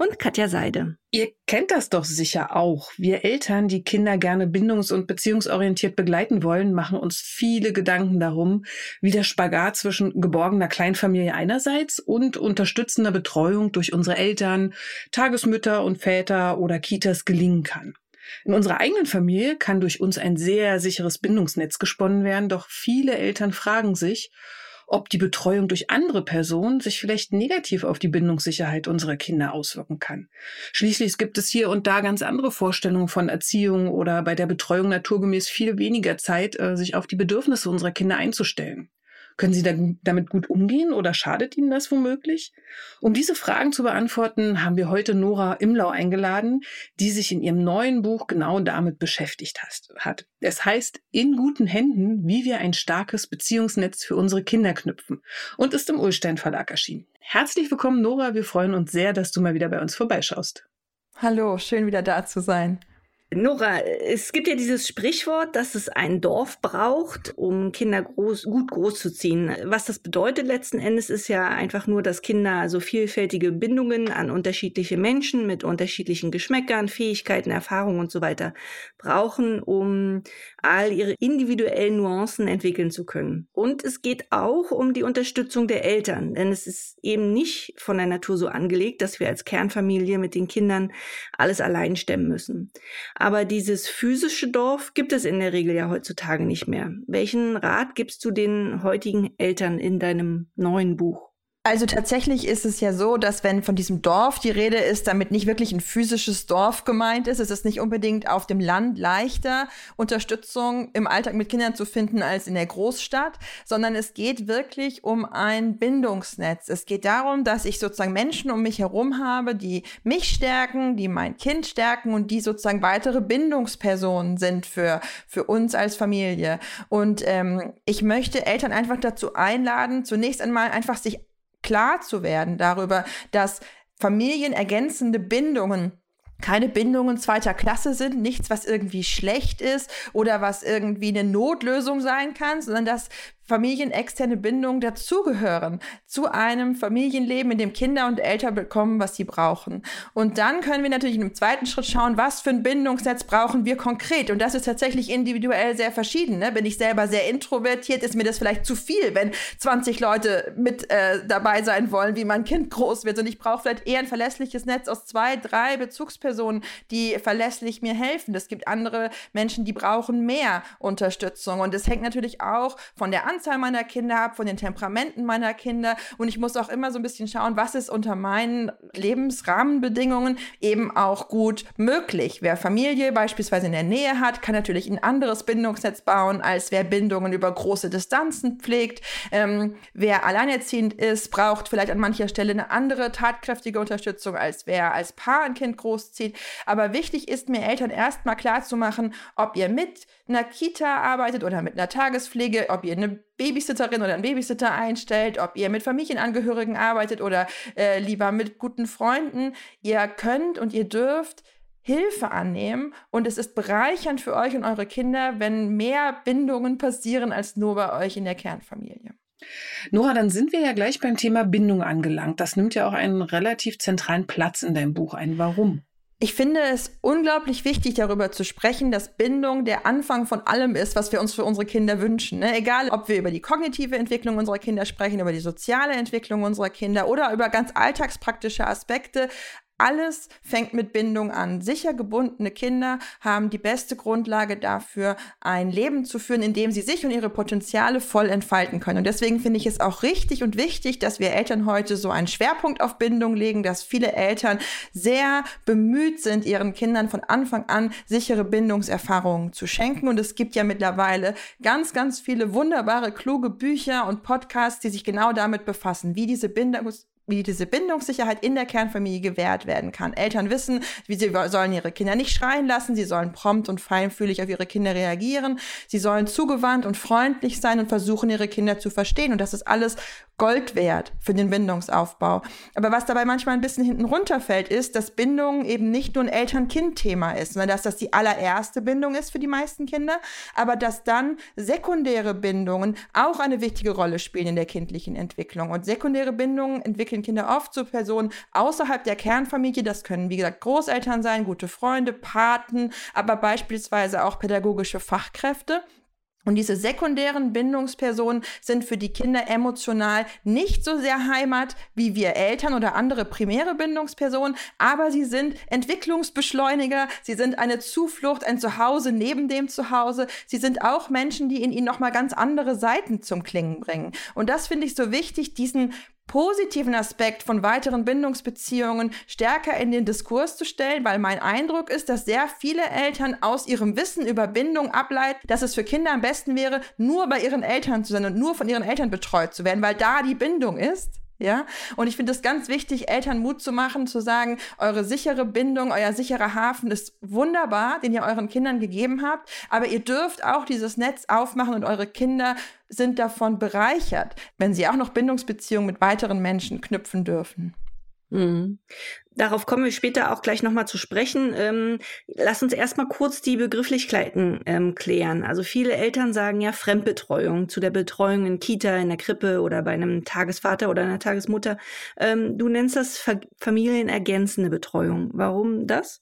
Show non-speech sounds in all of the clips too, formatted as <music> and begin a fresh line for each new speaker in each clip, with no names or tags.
und Katja Seide.
Ihr kennt das doch sicher auch. Wir Eltern, die Kinder gerne bindungs- und beziehungsorientiert begleiten wollen, machen uns viele Gedanken darum, wie der Spagat zwischen geborgener Kleinfamilie einerseits und unterstützender Betreuung durch unsere Eltern, Tagesmütter und Väter oder Kitas gelingen kann. In unserer eigenen Familie kann durch uns ein sehr sicheres Bindungsnetz gesponnen werden, doch viele Eltern fragen sich, ob die Betreuung durch andere Personen sich vielleicht negativ auf die Bindungssicherheit unserer Kinder auswirken kann. Schließlich gibt es hier und da ganz andere Vorstellungen von Erziehung oder bei der Betreuung naturgemäß viel weniger Zeit, äh, sich auf die Bedürfnisse unserer Kinder einzustellen. Können Sie da, damit gut umgehen oder schadet Ihnen das womöglich? Um diese Fragen zu beantworten, haben wir heute Nora Imlau eingeladen, die sich in ihrem neuen Buch genau damit beschäftigt hat. Es heißt In guten Händen, wie wir ein starkes Beziehungsnetz für unsere Kinder knüpfen und ist im Ulstein Verlag erschienen. Herzlich willkommen, Nora. Wir freuen uns sehr, dass du mal wieder bei uns vorbeischaust.
Hallo, schön wieder da zu sein.
Nora, es gibt ja dieses Sprichwort, dass es ein Dorf braucht, um Kinder groß, gut großzuziehen. Was das bedeutet letzten Endes ist ja einfach nur, dass Kinder so vielfältige Bindungen an unterschiedliche Menschen mit unterschiedlichen Geschmäckern, Fähigkeiten, Erfahrungen und so weiter brauchen, um all ihre individuellen Nuancen entwickeln zu können. Und es geht auch um die Unterstützung der Eltern, denn es ist eben nicht von der Natur so angelegt, dass wir als Kernfamilie mit den Kindern alles allein stemmen müssen. Aber dieses physische Dorf gibt es in der Regel ja heutzutage nicht mehr. Welchen Rat gibst du den heutigen Eltern in deinem neuen Buch?
Also tatsächlich ist es ja so, dass wenn von diesem Dorf die Rede ist, damit nicht wirklich ein physisches Dorf gemeint ist. Es ist nicht unbedingt auf dem Land leichter, Unterstützung im Alltag mit Kindern zu finden als in der Großstadt, sondern es geht wirklich um ein Bindungsnetz. Es geht darum, dass ich sozusagen Menschen um mich herum habe, die mich stärken, die mein Kind stärken und die sozusagen weitere Bindungspersonen sind für, für uns als Familie. Und ähm, ich möchte Eltern einfach dazu einladen, zunächst einmal einfach sich klar zu werden darüber, dass familienergänzende Bindungen keine Bindungen zweiter Klasse sind, nichts, was irgendwie schlecht ist oder was irgendwie eine Notlösung sein kann, sondern dass familienexterne Bindungen dazugehören zu einem Familienleben, in dem Kinder und Eltern bekommen, was sie brauchen. Und dann können wir natürlich in einem zweiten Schritt schauen, was für ein Bindungsnetz brauchen wir konkret. Und das ist tatsächlich individuell sehr verschieden. Ne? Bin ich selber sehr introvertiert, ist mir das vielleicht zu viel, wenn 20 Leute mit äh, dabei sein wollen, wie mein Kind groß wird. Und ich brauche vielleicht eher ein verlässliches Netz aus zwei, drei Bezugspersonen, die verlässlich mir helfen. Es gibt andere Menschen, die brauchen mehr Unterstützung. Und es hängt natürlich auch von der Anzahl Anzahl meiner Kinder ab, von den Temperamenten meiner Kinder. Und ich muss auch immer so ein bisschen schauen, was ist unter meinen Lebensrahmenbedingungen eben auch gut möglich. Wer Familie beispielsweise in der Nähe hat, kann natürlich ein anderes Bindungsnetz bauen, als wer Bindungen über große Distanzen pflegt. Ähm, wer alleinerziehend ist, braucht vielleicht an mancher Stelle eine andere tatkräftige Unterstützung, als wer als Paar ein Kind großzieht. Aber wichtig ist mir Eltern erstmal klarzumachen, ob ihr mit einer Kita arbeitet oder mit einer Tagespflege, ob ihr eine Babysitterin oder einen Babysitter einstellt, ob ihr mit Familienangehörigen arbeitet oder äh, lieber mit guten Freunden. Ihr könnt und ihr dürft Hilfe annehmen und es ist bereichernd für euch und eure Kinder, wenn mehr Bindungen passieren als nur bei euch in der Kernfamilie.
Nora, dann sind wir ja gleich beim Thema Bindung angelangt. Das nimmt ja auch einen relativ zentralen Platz in deinem Buch ein. Warum?
Ich finde es unglaublich wichtig, darüber zu sprechen, dass Bindung der Anfang von allem ist, was wir uns für unsere Kinder wünschen. Ne? Egal, ob wir über die kognitive Entwicklung unserer Kinder sprechen, über die soziale Entwicklung unserer Kinder oder über ganz alltagspraktische Aspekte. Alles fängt mit Bindung an. Sicher gebundene Kinder haben die beste Grundlage dafür, ein Leben zu führen, in dem sie sich und ihre Potenziale voll entfalten können. Und deswegen finde ich es auch richtig und wichtig, dass wir Eltern heute so einen Schwerpunkt auf Bindung legen, dass viele Eltern sehr bemüht sind, ihren Kindern von Anfang an sichere Bindungserfahrungen zu schenken. Und es gibt ja mittlerweile ganz, ganz viele wunderbare, kluge Bücher und Podcasts, die sich genau damit befassen, wie diese Bindungs wie diese Bindungssicherheit in der Kernfamilie gewährt werden kann. Eltern wissen, wie sie sollen ihre Kinder nicht schreien lassen, sie sollen prompt und feinfühlig auf ihre Kinder reagieren, sie sollen zugewandt und freundlich sein und versuchen, ihre Kinder zu verstehen. Und das ist alles Gold wert für den Bindungsaufbau. Aber was dabei manchmal ein bisschen hinten runterfällt, ist, dass Bindung eben nicht nur ein Eltern-Kind-Thema ist, sondern dass das die allererste Bindung ist für die meisten Kinder, aber dass dann sekundäre Bindungen auch eine wichtige Rolle spielen in der kindlichen Entwicklung. Und sekundäre Bindungen entwickeln Kinder oft zu Personen außerhalb der Kernfamilie. Das können, wie gesagt, Großeltern sein, gute Freunde, Paten, aber beispielsweise auch pädagogische Fachkräfte. Und diese sekundären Bindungspersonen sind für die Kinder emotional nicht so sehr Heimat wie wir Eltern oder andere primäre Bindungspersonen, aber sie sind Entwicklungsbeschleuniger, sie sind eine Zuflucht, ein Zuhause neben dem Zuhause, sie sind auch Menschen, die in ihnen nochmal ganz andere Seiten zum Klingen bringen. Und das finde ich so wichtig, diesen positiven Aspekt von weiteren Bindungsbeziehungen stärker in den Diskurs zu stellen, weil mein Eindruck ist, dass sehr viele Eltern aus ihrem Wissen über Bindung ableiten, dass es für Kinder am besten wäre, nur bei ihren Eltern zu sein und nur von ihren Eltern betreut zu werden, weil da die Bindung ist. Ja, und ich finde es ganz wichtig, Eltern Mut zu machen, zu sagen, eure sichere Bindung, euer sicherer Hafen ist wunderbar, den ihr euren Kindern gegeben habt, aber ihr dürft auch dieses Netz aufmachen und eure Kinder sind davon bereichert, wenn sie auch noch Bindungsbeziehungen mit weiteren Menschen knüpfen dürfen.
Mhm. Darauf kommen wir später auch gleich nochmal zu sprechen. Ähm, lass uns erstmal kurz die Begrifflichkeiten ähm, klären. Also viele Eltern sagen ja Fremdbetreuung zu der Betreuung in Kita, in der Krippe oder bei einem Tagesvater oder einer Tagesmutter. Ähm, du nennst das Fa familienergänzende Betreuung. Warum das?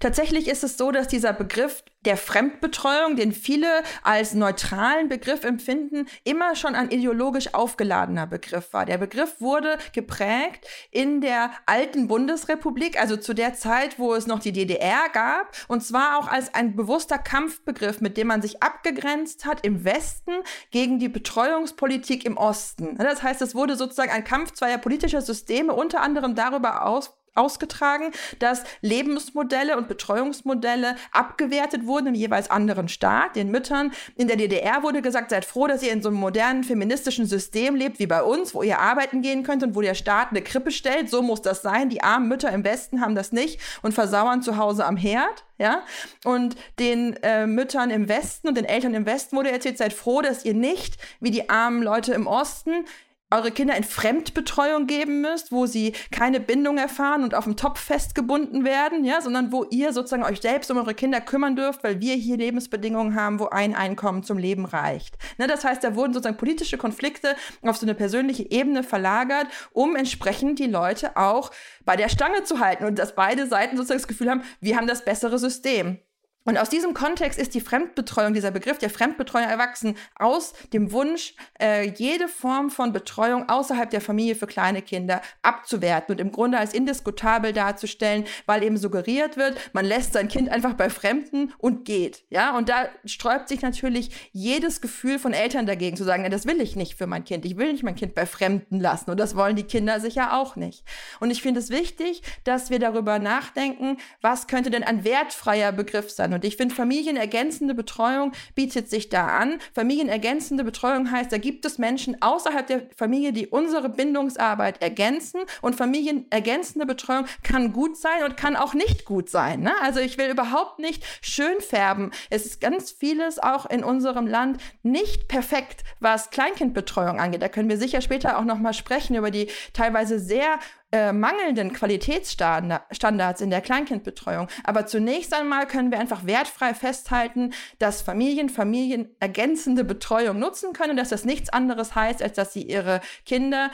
Tatsächlich ist es so, dass dieser Begriff der Fremdbetreuung, den viele als neutralen Begriff empfinden, immer schon ein ideologisch aufgeladener Begriff war. Der Begriff wurde geprägt in der alten Bundesrepublik, also zu der Zeit, wo es noch die DDR gab, und zwar auch als ein bewusster Kampfbegriff, mit dem man sich abgegrenzt hat im Westen gegen die Betreuungspolitik im Osten. Das heißt, es wurde sozusagen ein Kampf zweier politischer Systeme, unter anderem darüber aus, ausgetragen, dass Lebensmodelle und Betreuungsmodelle abgewertet wurden im jeweils anderen Staat. Den Müttern in der DDR wurde gesagt, seid froh, dass ihr in so einem modernen feministischen System lebt wie bei uns, wo ihr arbeiten gehen könnt und wo der Staat eine Krippe stellt. So muss das sein. Die armen Mütter im Westen haben das nicht und versauern zu Hause am Herd. Ja, und den äh, Müttern im Westen und den Eltern im Westen wurde erzählt, seid froh, dass ihr nicht wie die armen Leute im Osten eure Kinder in Fremdbetreuung geben müsst, wo sie keine Bindung erfahren und auf dem Topf festgebunden werden, ja, sondern wo ihr sozusagen euch selbst um eure Kinder kümmern dürft, weil wir hier Lebensbedingungen haben, wo ein Einkommen zum Leben reicht. Ne, das heißt, da wurden sozusagen politische Konflikte auf so eine persönliche Ebene verlagert, um entsprechend die Leute auch bei der Stange zu halten und dass beide Seiten sozusagen das Gefühl haben, wir haben das bessere System. Und aus diesem Kontext ist die Fremdbetreuung, dieser Begriff der Fremdbetreuung erwachsen, aus dem Wunsch, äh, jede Form von Betreuung außerhalb der Familie für kleine Kinder abzuwerten und im Grunde als indiskutabel darzustellen, weil eben suggeriert wird, man lässt sein Kind einfach bei Fremden und geht. Ja, und da sträubt sich natürlich jedes Gefühl von Eltern dagegen, zu sagen, das will ich nicht für mein Kind. Ich will nicht mein Kind bei Fremden lassen. Und das wollen die Kinder sicher auch nicht. Und ich finde es wichtig, dass wir darüber nachdenken, was könnte denn ein wertfreier Begriff sein? Und ich finde, familienergänzende Betreuung bietet sich da an. Familienergänzende Betreuung heißt, da gibt es Menschen außerhalb der Familie, die unsere Bindungsarbeit ergänzen. Und familienergänzende Betreuung kann gut sein und kann auch nicht gut sein. Ne? Also ich will überhaupt nicht schön färben. Es ist ganz vieles auch in unserem Land nicht perfekt, was Kleinkindbetreuung angeht. Da können wir sicher später auch noch mal sprechen über die teilweise sehr äh, mangelnden Qualitätsstandards in der Kleinkindbetreuung. Aber zunächst einmal können wir einfach wertfrei festhalten, dass Familien familienergänzende Betreuung nutzen können, dass das nichts anderes heißt, als dass sie ihre Kinder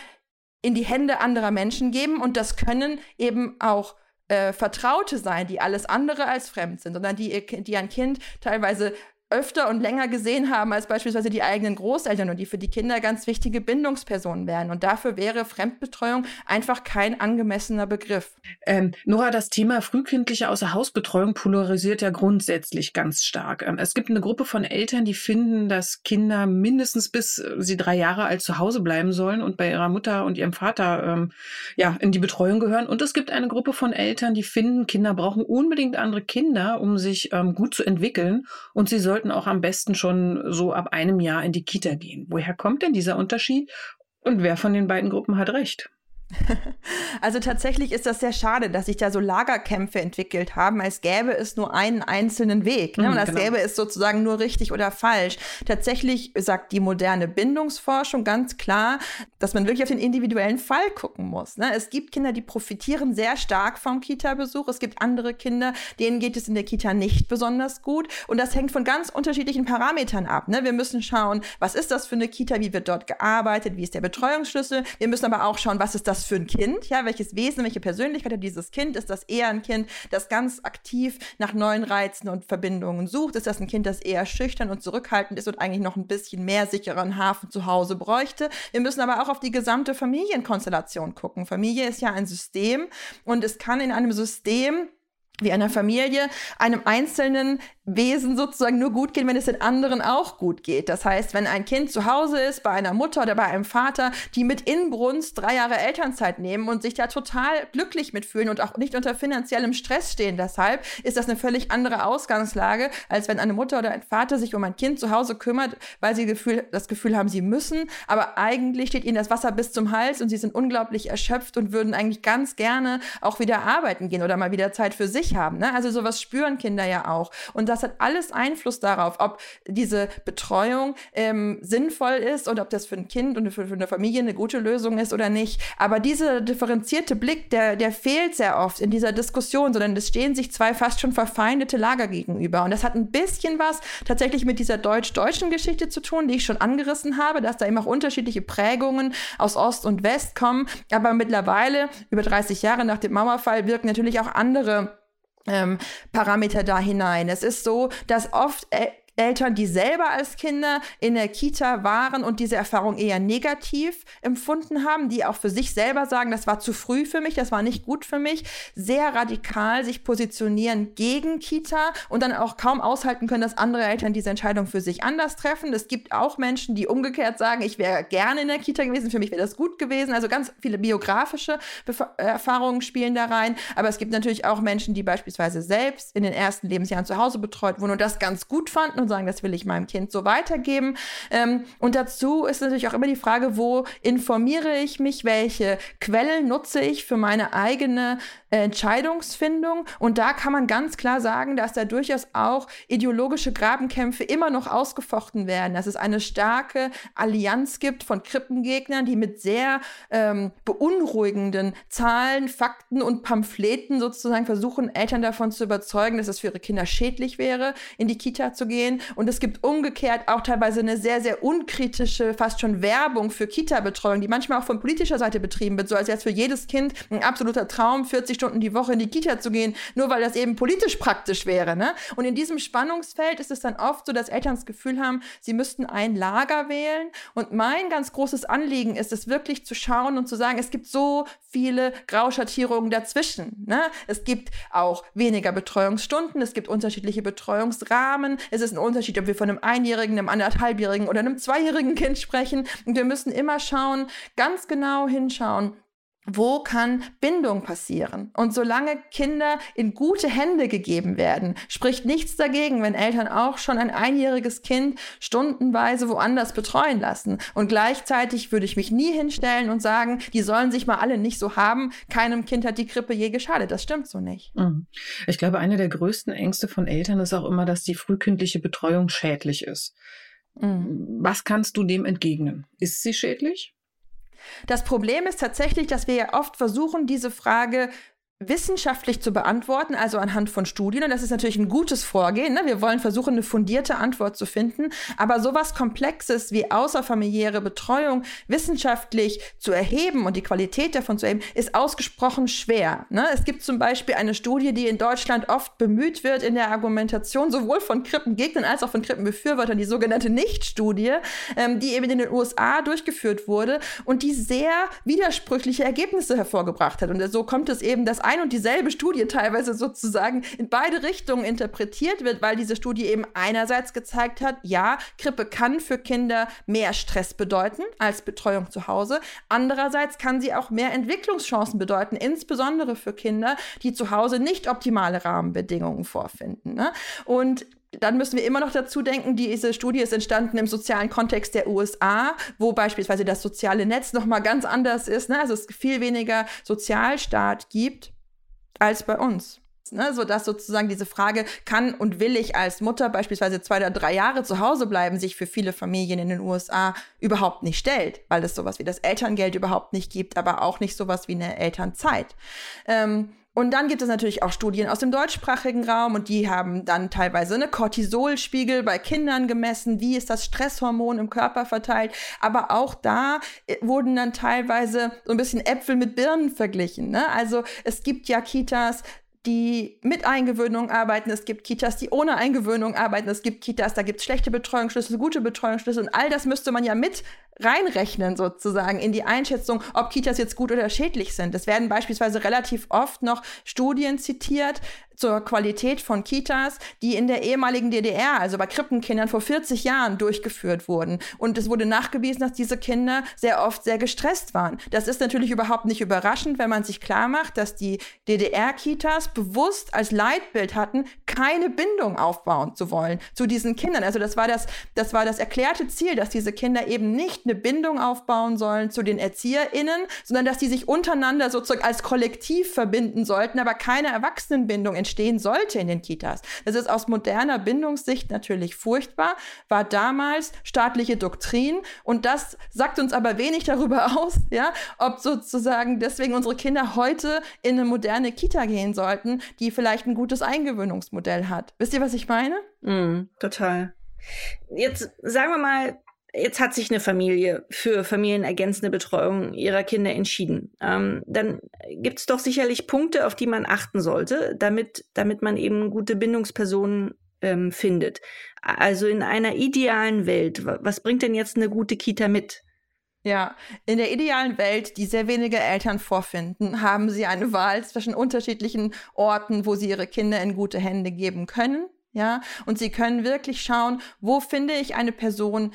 in die Hände anderer Menschen geben. Und das können eben auch äh, Vertraute sein, die alles andere als fremd sind, sondern die, die ein Kind teilweise öfter und länger gesehen haben als beispielsweise die eigenen Großeltern und die für die Kinder ganz wichtige Bindungspersonen werden. Und dafür wäre Fremdbetreuung einfach kein angemessener Begriff.
Ähm, Nora, das Thema frühkindliche Außerhausbetreuung polarisiert ja grundsätzlich ganz stark. Ähm, es gibt eine Gruppe von Eltern, die finden, dass Kinder mindestens bis sie drei Jahre alt zu Hause bleiben sollen und bei ihrer Mutter und ihrem Vater ähm, ja in die Betreuung gehören. Und es gibt eine Gruppe von Eltern, die finden, Kinder brauchen unbedingt andere Kinder, um sich ähm, gut zu entwickeln und sie sollten sollten auch am besten schon so ab einem Jahr in die Kita gehen. Woher kommt denn dieser Unterschied und wer von den beiden Gruppen hat recht? <laughs>
Also tatsächlich ist das sehr schade, dass sich da so Lagerkämpfe entwickelt haben, als gäbe es nur einen einzelnen Weg. Ne? Mhm, Und als genau. gäbe es sozusagen nur richtig oder falsch. Tatsächlich sagt die moderne Bindungsforschung ganz klar, dass man wirklich auf den individuellen Fall gucken muss. Ne? Es gibt Kinder, die profitieren sehr stark vom Kita-Besuch. Es gibt andere Kinder, denen geht es in der Kita nicht besonders gut. Und das hängt von ganz unterschiedlichen Parametern ab. Ne? Wir müssen schauen, was ist das für eine Kita, wie wird dort gearbeitet, wie ist der Betreuungsschlüssel. Wir müssen aber auch schauen, was ist das für ein Kind, ja, welches Wesen, welche Persönlichkeit hat dieses Kind? Ist das eher ein Kind, das ganz aktiv nach neuen Reizen und Verbindungen sucht? Ist das ein Kind, das eher schüchtern und zurückhaltend ist und eigentlich noch ein bisschen mehr sicheren Hafen zu Hause bräuchte? Wir müssen aber auch auf die gesamte Familienkonstellation gucken. Familie ist ja ein System und es kann in einem System wie einer Familie, einem einzelnen Wesen sozusagen nur gut gehen, wenn es den anderen auch gut geht. Das heißt, wenn ein Kind zu Hause ist, bei einer Mutter oder bei einem Vater, die mit Inbrunst drei Jahre Elternzeit nehmen und sich da total glücklich mitfühlen und auch nicht unter finanziellem Stress stehen. Deshalb ist das eine völlig andere Ausgangslage, als wenn eine Mutter oder ein Vater sich um ein Kind zu Hause kümmert, weil sie Gefühl, das Gefühl haben, sie müssen, aber eigentlich steht ihnen das Wasser bis zum Hals und sie sind unglaublich erschöpft und würden eigentlich ganz gerne auch wieder arbeiten gehen oder mal wieder Zeit für sich haben. Ne? Also sowas spüren Kinder ja auch. Und das hat alles Einfluss darauf, ob diese Betreuung ähm, sinnvoll ist und ob das für ein Kind und für, für, eine Familie eine gute Lösung ist oder nicht. Aber dieser differenzierte Blick, der, der fehlt sehr oft in dieser Diskussion, sondern es stehen sich zwei fast schon verfeindete Lager gegenüber. Und das hat ein bisschen was tatsächlich mit dieser deutsch-deutschen Geschichte zu tun, die ich schon angerissen habe, dass da eben auch unterschiedliche Prägungen aus Ost und West kommen. Aber mittlerweile, über 30 Jahre nach dem Mauerfall, wirken natürlich auch andere ähm, Parameter da hinein. Es ist so, dass oft äh, Eltern, die selber als Kinder in der Kita waren und diese Erfahrung eher negativ empfunden haben, die auch für sich selber sagen, das war zu früh für mich, das war nicht gut für mich, sehr radikal sich positionieren gegen Kita und dann auch kaum aushalten können, dass andere Eltern diese Entscheidung für sich anders treffen. Es gibt auch Menschen, die umgekehrt sagen, ich wäre gerne in der Kita gewesen, für mich wäre das gut gewesen. Also ganz viele biografische Bef Erfahrungen spielen da rein. Aber es gibt natürlich auch Menschen, die beispielsweise selbst in den ersten Lebensjahren zu Hause betreut wurden und das ganz gut fanden und sagen, das will ich meinem Kind so weitergeben. Ähm, und dazu ist natürlich auch immer die Frage, wo informiere ich mich, welche Quellen nutze ich für meine eigene Entscheidungsfindung. Und da kann man ganz klar sagen, dass da durchaus auch ideologische Grabenkämpfe immer noch ausgefochten werden, dass es eine starke Allianz gibt von Krippengegnern, die mit sehr ähm, beunruhigenden Zahlen, Fakten und Pamphleten sozusagen versuchen, Eltern davon zu überzeugen, dass es für ihre Kinder schädlich wäre, in die Kita zu gehen. Und es gibt umgekehrt auch teilweise eine sehr, sehr unkritische, fast schon Werbung für Kita-Betreuung, die manchmal auch von politischer Seite betrieben wird, so als jetzt für jedes Kind ein absoluter Traum, 40 Stunden die Woche in die Kita zu gehen, nur weil das eben politisch praktisch wäre. Ne? Und in diesem Spannungsfeld ist es dann oft so, dass Eltern das Gefühl haben, sie müssten ein Lager wählen. Und mein ganz großes Anliegen ist es wirklich zu schauen und zu sagen, es gibt so viele Grauschattierungen dazwischen. Ne? Es gibt auch weniger Betreuungsstunden, es gibt unterschiedliche Betreuungsrahmen. Es ist ein Unterschied, ob wir von einem Einjährigen, einem anderthalbjährigen oder einem zweijährigen Kind sprechen. Und wir müssen immer schauen, ganz genau hinschauen, wo kann Bindung passieren? Und solange Kinder in gute Hände gegeben werden, spricht nichts dagegen, wenn Eltern auch schon ein einjähriges Kind stundenweise woanders betreuen lassen. Und gleichzeitig würde ich mich nie hinstellen und sagen, die sollen sich mal alle nicht so haben. Keinem Kind hat die Krippe je geschadet. Das stimmt so nicht.
Mhm. Ich glaube, eine der größten Ängste von Eltern ist auch immer, dass die frühkindliche Betreuung schädlich ist. Mhm. Was kannst du dem entgegnen? Ist sie schädlich?
Das Problem ist tatsächlich, dass wir ja oft versuchen, diese Frage wissenschaftlich zu beantworten, also anhand von Studien. Und das ist natürlich ein gutes Vorgehen. Ne? Wir wollen versuchen, eine fundierte Antwort zu finden. Aber sowas Komplexes wie außerfamiliäre Betreuung wissenschaftlich zu erheben und die Qualität davon zu erheben, ist ausgesprochen schwer. Ne? Es gibt zum Beispiel eine Studie, die in Deutschland oft bemüht wird in der Argumentation, sowohl von Krippengegnern als auch von Krippenbefürwortern, die sogenannte Nicht-Studie, ähm, die eben in den USA durchgeführt wurde und die sehr widersprüchliche Ergebnisse hervorgebracht hat. Und so kommt es eben, dass ein und dieselbe Studie teilweise sozusagen in beide Richtungen interpretiert wird, weil diese Studie eben einerseits gezeigt hat, ja, Krippe kann für Kinder mehr Stress bedeuten als Betreuung zu Hause. Andererseits kann sie auch mehr Entwicklungschancen bedeuten, insbesondere für Kinder, die zu Hause nicht optimale Rahmenbedingungen vorfinden. Ne? Und dann müssen wir immer noch dazu denken, diese Studie ist entstanden im sozialen Kontext der USA, wo beispielsweise das soziale Netz noch mal ganz anders ist, ne? also es viel weniger Sozialstaat gibt als bei uns. Ne, sodass sozusagen diese Frage, kann und will ich als Mutter beispielsweise zwei oder drei Jahre zu Hause bleiben, sich für viele Familien in den USA überhaupt nicht stellt, weil es sowas wie das Elterngeld überhaupt nicht gibt, aber auch nicht sowas wie eine Elternzeit. Ähm, und dann gibt es natürlich auch Studien aus dem deutschsprachigen Raum und die haben dann teilweise eine Cortisolspiegel bei Kindern gemessen, wie ist das Stresshormon im Körper verteilt. Aber auch da äh, wurden dann teilweise so ein bisschen Äpfel mit Birnen verglichen. Ne? Also es gibt ja Kitas, die mit Eingewöhnung arbeiten, es gibt Kitas, die ohne Eingewöhnung arbeiten, es gibt Kitas, da gibt es schlechte Betreuungsschlüssel, gute Betreuungsschlüssel. Und all das müsste man ja mit reinrechnen sozusagen in die Einschätzung, ob Kitas jetzt gut oder schädlich sind. Es werden beispielsweise relativ oft noch Studien zitiert, zur Qualität von Kitas, die in der ehemaligen DDR, also bei Krippenkindern vor 40 Jahren durchgeführt wurden. Und es wurde nachgewiesen, dass diese Kinder sehr oft sehr gestresst waren. Das ist natürlich überhaupt nicht überraschend, wenn man sich klar macht, dass die DDR-Kitas bewusst als Leitbild hatten, keine Bindung aufbauen zu wollen zu diesen Kindern. Also das war das, das war das erklärte Ziel, dass diese Kinder eben nicht eine Bindung aufbauen sollen zu den ErzieherInnen, sondern dass die sich untereinander sozusagen als Kollektiv verbinden sollten, aber keine Erwachsenenbindung entstehen sollte in den Kitas. Das ist aus moderner Bindungssicht natürlich furchtbar, war damals staatliche Doktrin und das sagt uns aber wenig darüber <laughs> aus, ja, ob sozusagen deswegen unsere Kinder heute in eine moderne Kita gehen sollten, die vielleicht ein gutes Eingewöhnungsmodell hat. Wisst ihr, was ich meine?
Mm, total. Jetzt sagen wir mal, jetzt hat sich eine Familie für familienergänzende Betreuung ihrer Kinder entschieden. Ähm, dann gibt es doch sicherlich Punkte, auf die man achten sollte, damit, damit man eben gute Bindungspersonen ähm, findet. Also in einer idealen Welt, was bringt denn jetzt eine gute Kita mit?
Ja, in der idealen Welt, die sehr wenige Eltern vorfinden, haben sie eine Wahl zwischen unterschiedlichen Orten, wo sie ihre Kinder in gute Hände geben können. Ja, und sie können wirklich schauen, wo finde ich eine Person,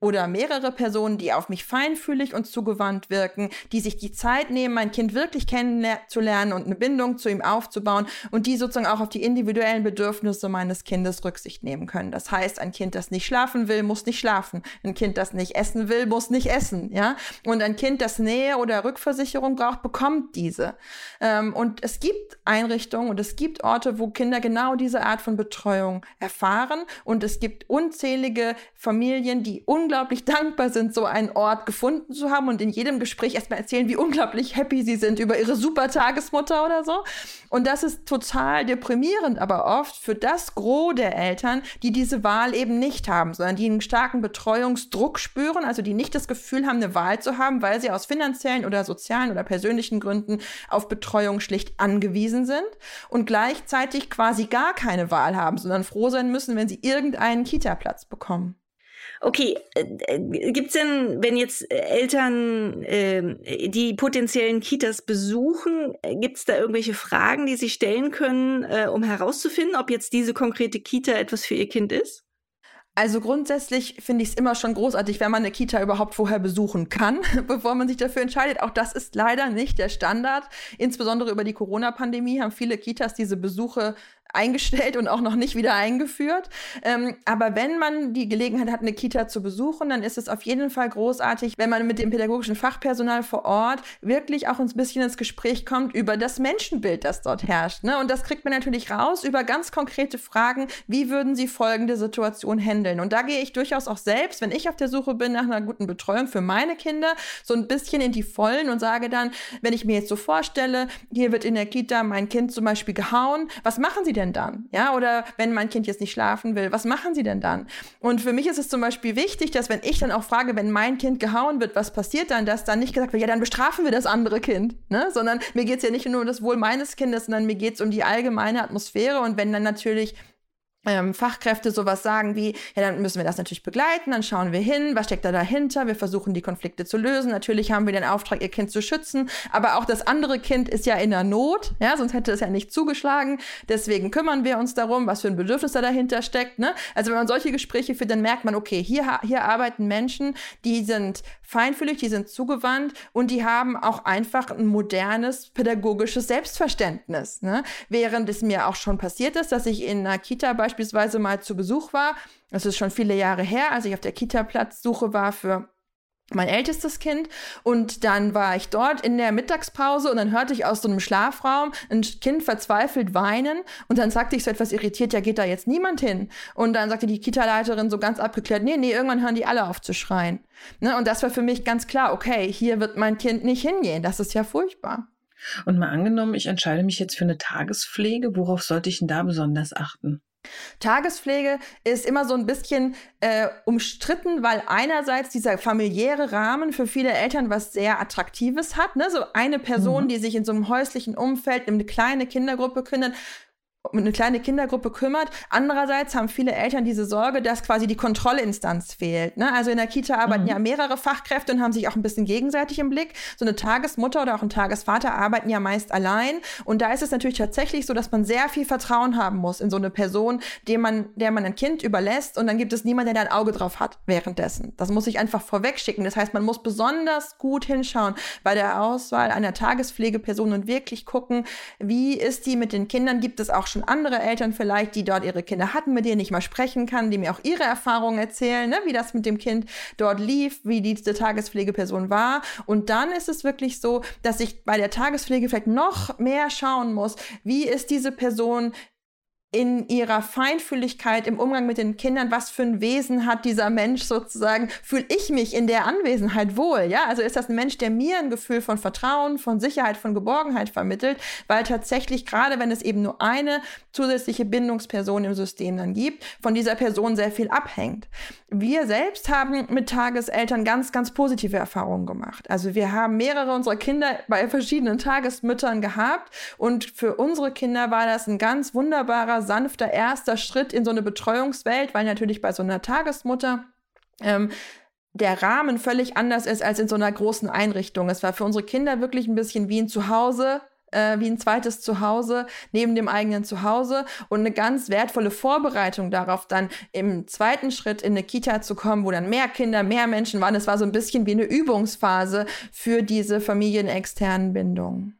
oder mehrere Personen, die auf mich feinfühlig und zugewandt wirken, die sich die Zeit nehmen, mein Kind wirklich kennenzulernen und eine Bindung zu ihm aufzubauen und die sozusagen auch auf die individuellen Bedürfnisse meines Kindes Rücksicht nehmen können. Das heißt, ein Kind, das nicht schlafen will, muss nicht schlafen. Ein Kind, das nicht essen will, muss nicht essen, ja. Und ein Kind, das Nähe oder Rückversicherung braucht, bekommt diese. Ähm, und es gibt Einrichtungen und es gibt Orte, wo Kinder genau diese Art von Betreuung erfahren und es gibt unzählige Familien, die unglaublich unglaublich dankbar sind, so einen Ort gefunden zu haben und in jedem Gespräch erstmal erzählen, wie unglaublich happy sie sind über ihre super Tagesmutter oder so. Und das ist total deprimierend, aber oft für das Gros der Eltern, die diese Wahl eben nicht haben, sondern die einen starken Betreuungsdruck spüren, also die nicht das Gefühl haben, eine Wahl zu haben, weil sie aus finanziellen oder sozialen oder persönlichen Gründen auf Betreuung schlicht angewiesen sind und gleichzeitig quasi gar keine Wahl haben, sondern froh sein müssen, wenn sie irgendeinen Kita-Platz bekommen.
Okay, äh, gibt es denn, wenn jetzt äh, Eltern äh, die potenziellen Kitas besuchen, äh, gibt es da irgendwelche Fragen, die sie stellen können, äh, um herauszufinden, ob jetzt diese konkrete Kita etwas für ihr Kind ist?
Also grundsätzlich finde ich es immer schon großartig, wenn man eine Kita überhaupt vorher besuchen kann, <laughs> bevor man sich dafür entscheidet. Auch das ist leider nicht der Standard. Insbesondere über die Corona-Pandemie haben viele Kitas diese Besuche eingestellt und auch noch nicht wieder eingeführt. Ähm, aber wenn man die Gelegenheit hat, eine Kita zu besuchen, dann ist es auf jeden Fall großartig, wenn man mit dem pädagogischen Fachpersonal vor Ort wirklich auch ein bisschen ins Gespräch kommt über das Menschenbild, das dort herrscht. Ne? Und das kriegt man natürlich raus über ganz konkrete Fragen, wie würden Sie folgende Situation handeln? Und da gehe ich durchaus auch selbst, wenn ich auf der Suche bin nach einer guten Betreuung für meine Kinder, so ein bisschen in die Vollen und sage dann, wenn ich mir jetzt so vorstelle, hier wird in der Kita mein Kind zum Beispiel gehauen, was machen Sie denn denn dann? Ja, oder wenn mein Kind jetzt nicht schlafen will, was machen sie denn dann? Und für mich ist es zum Beispiel wichtig, dass wenn ich dann auch frage, wenn mein Kind gehauen wird, was passiert dann, dass dann nicht gesagt wird, ja, dann bestrafen wir das andere Kind, ne? sondern mir geht es ja nicht nur um das Wohl meines Kindes, sondern mir geht es um die allgemeine Atmosphäre und wenn dann natürlich Fachkräfte sowas sagen wie, ja, dann müssen wir das natürlich begleiten, dann schauen wir hin, was steckt da dahinter, wir versuchen die Konflikte zu lösen. Natürlich haben wir den Auftrag, ihr Kind zu schützen, aber auch das andere Kind ist ja in der Not, ja, sonst hätte es ja nicht zugeschlagen. Deswegen kümmern wir uns darum, was für ein Bedürfnis da dahinter steckt. Ne? Also wenn man solche Gespräche führt, dann merkt man, okay, hier, hier arbeiten Menschen, die sind feinfühlig, die sind zugewandt und die haben auch einfach ein modernes pädagogisches Selbstverständnis. Ne? Während es mir auch schon passiert ist, dass ich in einer Kita beispielsweise beispielsweise mal zu Besuch war. Das ist schon viele Jahre her, als ich auf der Kita-Platzsuche war für mein ältestes Kind und dann war ich dort in der Mittagspause und dann hörte ich aus so einem Schlafraum ein Kind verzweifelt weinen und dann sagte ich so etwas irritiert, ja geht da jetzt niemand hin und dann sagte die Kita-Leiterin so ganz abgeklärt, nee, nee, irgendwann hören die alle auf zu schreien. Ne? Und das war für mich ganz klar, okay, hier wird mein Kind nicht hingehen, das ist ja furchtbar.
Und mal angenommen, ich entscheide mich jetzt für eine Tagespflege, worauf sollte ich denn da besonders achten?
Tagespflege ist immer so ein bisschen äh, umstritten, weil einerseits dieser familiäre Rahmen für viele Eltern was sehr Attraktives hat. Ne? So eine Person, mhm. die sich in so einem häuslichen Umfeld eine kleine Kindergruppe kümmert, eine kleine Kindergruppe kümmert. Andererseits haben viele Eltern diese Sorge, dass quasi die Kontrollinstanz fehlt. Ne? Also in der Kita arbeiten mhm. ja mehrere Fachkräfte und haben sich auch ein bisschen gegenseitig im Blick. So eine Tagesmutter oder auch ein Tagesvater arbeiten ja meist allein. Und da ist es natürlich tatsächlich so, dass man sehr viel Vertrauen haben muss in so eine Person, dem man, der man ein Kind überlässt. Und dann gibt es niemanden, der da ein Auge drauf hat währenddessen. Das muss ich einfach vorweg schicken. Das heißt, man muss besonders gut hinschauen bei der Auswahl einer Tagespflegeperson und wirklich gucken, wie ist die mit den Kindern? Gibt es auch schon schon andere Eltern vielleicht, die dort ihre Kinder hatten, mit denen ich mal sprechen kann, die mir auch ihre Erfahrungen erzählen, ne, wie das mit dem Kind dort lief, wie diese Tagespflegeperson war. Und dann ist es wirklich so, dass ich bei der Tagespflege vielleicht noch mehr schauen muss, wie ist diese Person in ihrer Feinfühligkeit im Umgang mit den Kindern, was für ein Wesen hat dieser Mensch sozusagen, fühle ich mich in der Anwesenheit wohl, ja? Also ist das ein Mensch, der mir ein Gefühl von Vertrauen, von Sicherheit, von Geborgenheit vermittelt, weil tatsächlich gerade wenn es eben nur eine zusätzliche Bindungsperson im System dann gibt, von dieser Person sehr viel abhängt. Wir selbst haben mit Tageseltern ganz, ganz positive Erfahrungen gemacht. Also wir haben mehrere unserer Kinder bei verschiedenen Tagesmüttern gehabt und für unsere Kinder war das ein ganz wunderbarer sanfter erster Schritt in so eine Betreuungswelt, weil natürlich bei so einer Tagesmutter ähm, der Rahmen völlig anders ist als in so einer großen Einrichtung. Es war für unsere Kinder wirklich ein bisschen wie ein Zuhause, äh, wie ein zweites Zuhause neben dem eigenen Zuhause und eine ganz wertvolle Vorbereitung darauf, dann im zweiten Schritt in eine Kita zu kommen, wo dann mehr Kinder, mehr Menschen waren. Es war so ein bisschen wie eine Übungsphase für diese familienexternen Bindungen.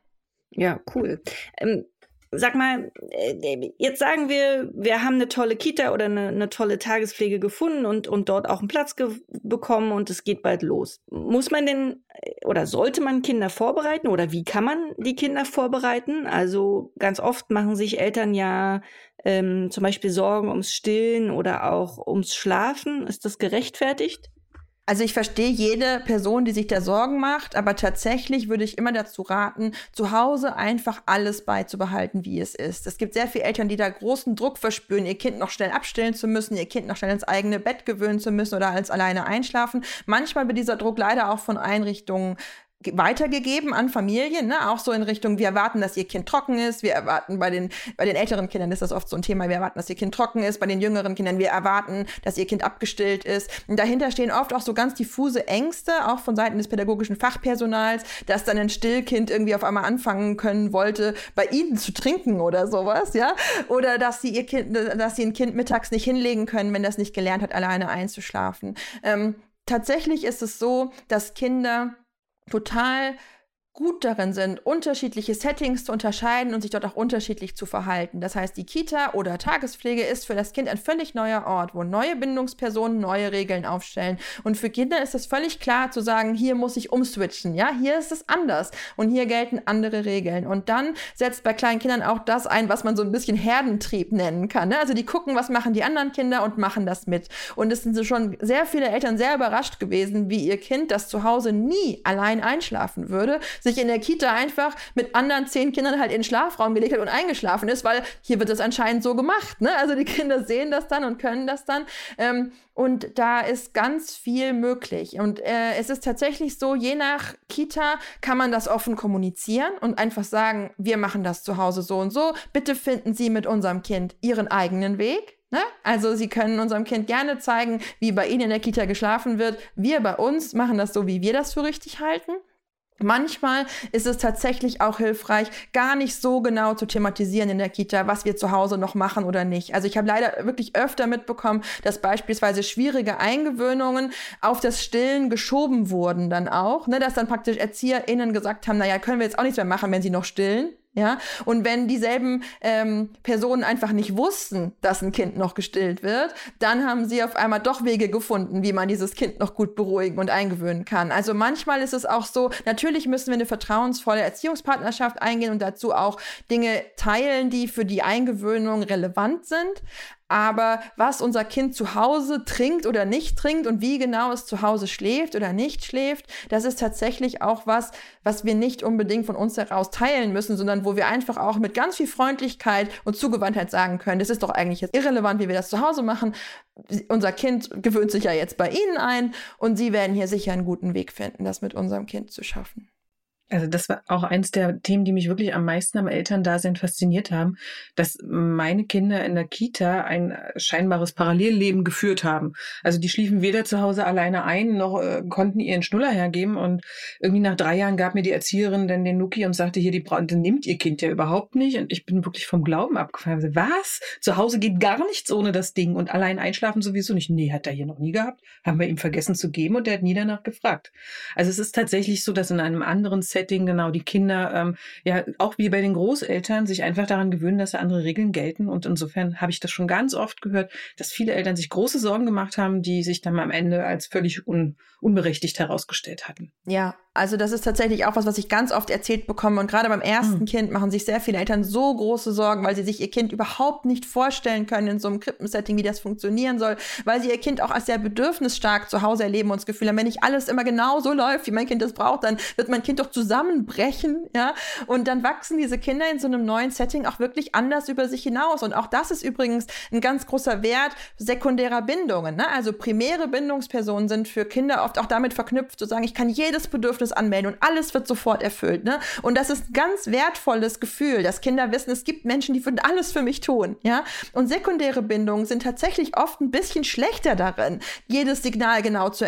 Ja, cool. Ähm, sag mal, äh, jetzt sagen wir, wir haben eine tolle Kita oder eine, eine tolle Tagespflege gefunden und, und dort auch einen Platz bekommen und es geht bald los. Muss man denn äh, oder sollte man Kinder vorbereiten oder wie kann man die Kinder vorbereiten? Also ganz oft machen sich Eltern ja ähm, zum Beispiel Sorgen ums Stillen oder auch ums Schlafen. Ist das gerechtfertigt?
Also ich verstehe jede Person, die sich da Sorgen macht, aber tatsächlich würde ich immer dazu raten, zu Hause einfach alles beizubehalten, wie es ist. Es gibt sehr viele Eltern, die da großen Druck verspüren, ihr Kind noch schnell abstillen zu müssen, ihr Kind noch schnell ins eigene Bett gewöhnen zu müssen oder als alleine einschlafen. Manchmal wird dieser Druck leider auch von Einrichtungen weitergegeben an Familien, ne? auch so in Richtung, wir erwarten, dass ihr Kind trocken ist, wir erwarten bei den, bei den älteren Kindern ist das oft so ein Thema, wir erwarten, dass ihr Kind trocken ist, bei den jüngeren Kindern, wir erwarten, dass ihr Kind abgestillt ist. Und dahinter stehen oft auch so ganz diffuse Ängste, auch von Seiten des pädagogischen Fachpersonals, dass dann ein Stillkind irgendwie auf einmal anfangen können wollte, bei ihnen zu trinken oder sowas, ja, oder dass sie ihr Kind, dass sie ein Kind mittags nicht hinlegen können, wenn das nicht gelernt hat, alleine einzuschlafen. Ähm, tatsächlich ist es so, dass Kinder total gut darin sind, unterschiedliche Settings zu unterscheiden und sich dort auch unterschiedlich zu verhalten. Das heißt, die Kita oder Tagespflege ist für das Kind ein völlig neuer Ort, wo neue Bindungspersonen neue Regeln aufstellen. Und für Kinder ist es völlig klar zu sagen, hier muss ich umswitchen. Ja, hier ist es anders und hier gelten andere Regeln. Und dann setzt bei kleinen Kindern auch das ein, was man so ein bisschen Herdentrieb nennen kann. Ne? Also die gucken, was machen die anderen Kinder und machen das mit. Und es sind schon sehr viele Eltern sehr überrascht gewesen, wie ihr Kind, das zu Hause nie allein einschlafen würde, sich in der Kita einfach mit anderen zehn Kindern halt in den Schlafraum gelegt hat und eingeschlafen ist, weil hier wird das anscheinend so gemacht. Ne? Also die Kinder sehen das dann und können das dann. Ähm, und da ist ganz viel möglich. Und äh, es ist tatsächlich so, je nach Kita kann man das offen kommunizieren und einfach sagen, wir machen das zu Hause so und so. Bitte finden Sie mit unserem Kind Ihren eigenen Weg. Ne? Also Sie können unserem Kind gerne zeigen, wie bei Ihnen in der Kita geschlafen wird. Wir bei uns machen das so, wie wir das für richtig halten. Manchmal ist es tatsächlich auch hilfreich, gar nicht so genau zu thematisieren in der Kita, was wir zu Hause noch machen oder nicht. Also ich habe leider wirklich öfter mitbekommen, dass beispielsweise schwierige Eingewöhnungen auf das Stillen geschoben wurden dann auch, ne, dass dann praktisch ErzieherInnen gesagt haben, naja, können wir jetzt auch nichts mehr machen, wenn sie noch stillen. Ja, und wenn dieselben ähm, Personen einfach nicht wussten, dass ein Kind noch gestillt wird, dann haben sie auf einmal doch Wege gefunden, wie man dieses Kind noch gut beruhigen und eingewöhnen kann. Also manchmal ist es auch so, natürlich müssen wir eine vertrauensvolle Erziehungspartnerschaft eingehen und dazu auch Dinge teilen, die für die Eingewöhnung relevant sind. Aber was unser Kind zu Hause trinkt oder nicht trinkt und wie genau es zu Hause schläft oder nicht schläft, das ist tatsächlich auch was, was wir nicht unbedingt von uns heraus teilen müssen, sondern wo wir einfach auch mit ganz viel Freundlichkeit und Zugewandtheit sagen können, das ist doch eigentlich jetzt irrelevant, wie wir das zu Hause machen. Unser Kind gewöhnt sich ja jetzt bei Ihnen ein und Sie werden hier sicher einen guten Weg finden, das mit unserem Kind zu schaffen.
Also das war auch eins der Themen, die mich wirklich am meisten am Elterndasein fasziniert haben, dass meine Kinder in der Kita ein scheinbares Parallelleben geführt haben. Also die schliefen weder zu Hause alleine ein, noch äh, konnten ihren Schnuller hergeben. Und irgendwie nach drei Jahren gab mir die Erzieherin dann den Nuki und sagte, hier, die Bra nimmt ihr Kind ja überhaupt nicht. Und ich bin wirklich vom Glauben abgefallen. Also, was? Zu Hause geht gar nichts ohne das Ding. Und allein einschlafen sowieso nicht. Nee, hat er hier noch nie gehabt. Haben wir ihm vergessen zu geben und der hat nie danach gefragt. Also es ist tatsächlich so, dass in einem anderen Setting genau die Kinder ähm, ja auch wie bei den Großeltern sich einfach daran gewöhnen, dass da andere Regeln gelten. Und insofern habe ich das schon ganz oft gehört, dass viele Eltern sich große Sorgen gemacht haben, die sich dann am Ende als völlig un unberechtigt herausgestellt hatten.
Ja, also das ist tatsächlich auch was, was ich ganz oft erzählt bekomme. Und gerade beim ersten mhm. Kind machen sich sehr viele Eltern so große Sorgen, weil sie sich ihr Kind überhaupt nicht vorstellen können in so einem Krippensetting, wie das funktionieren soll, weil sie ihr Kind auch als sehr bedürfnisstark zu Hause erleben und das Gefühl haben, wenn nicht alles immer genau so läuft, wie mein Kind das braucht, dann wird mein Kind doch zusammenbrechen, ja. Und dann wachsen diese Kinder in so einem neuen Setting auch wirklich anders über sich hinaus. Und auch das ist übrigens ein ganz großer Wert sekundärer Bindungen. Ne? Also primäre Bindungspersonen sind für Kinder oft auch damit verknüpft, zu sagen, ich kann jedes Bedürfnis Bedürfnis anmelden und alles wird sofort erfüllt. Ne? Und das ist ein ganz wertvolles Gefühl, dass Kinder wissen, es gibt Menschen, die würden alles für mich tun. Ja? Und sekundäre Bindungen sind tatsächlich oft ein bisschen schlechter darin, jedes Signal genau zu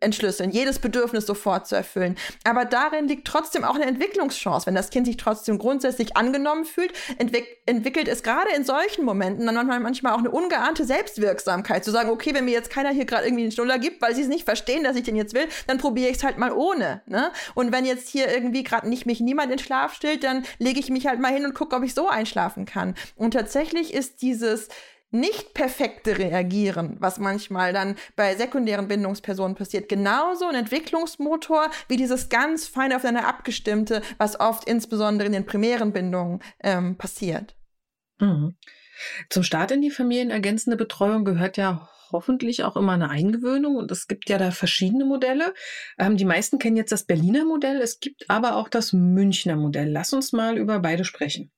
entschlüsseln, jedes Bedürfnis sofort zu erfüllen. Aber darin liegt trotzdem auch eine Entwicklungschance. Wenn das Kind sich trotzdem grundsätzlich angenommen fühlt, entwick entwickelt es gerade in solchen Momenten dann manchmal auch eine ungeahnte Selbstwirksamkeit, zu sagen, okay, wenn mir jetzt keiner hier gerade irgendwie einen Schnuller gibt, weil sie es nicht verstehen, dass ich den jetzt will, dann probiere ich es halt mal ohne. Ne? Ne? Und wenn jetzt hier irgendwie gerade nicht mich niemand in Schlaf stillt, dann lege ich mich halt mal hin und gucke, ob ich so einschlafen kann. Und tatsächlich ist dieses nicht perfekte Reagieren, was manchmal dann bei sekundären Bindungspersonen passiert, genauso ein Entwicklungsmotor wie dieses ganz fein aufeinander abgestimmte, was oft insbesondere in den primären Bindungen ähm, passiert.
Mhm. Zum Start in die familienergänzende Betreuung gehört ja hoffentlich auch immer eine Eingewöhnung. Und es gibt ja da verschiedene Modelle. Ähm, die meisten kennen jetzt das Berliner Modell. Es gibt aber auch das Münchner Modell. Lass uns mal über beide sprechen.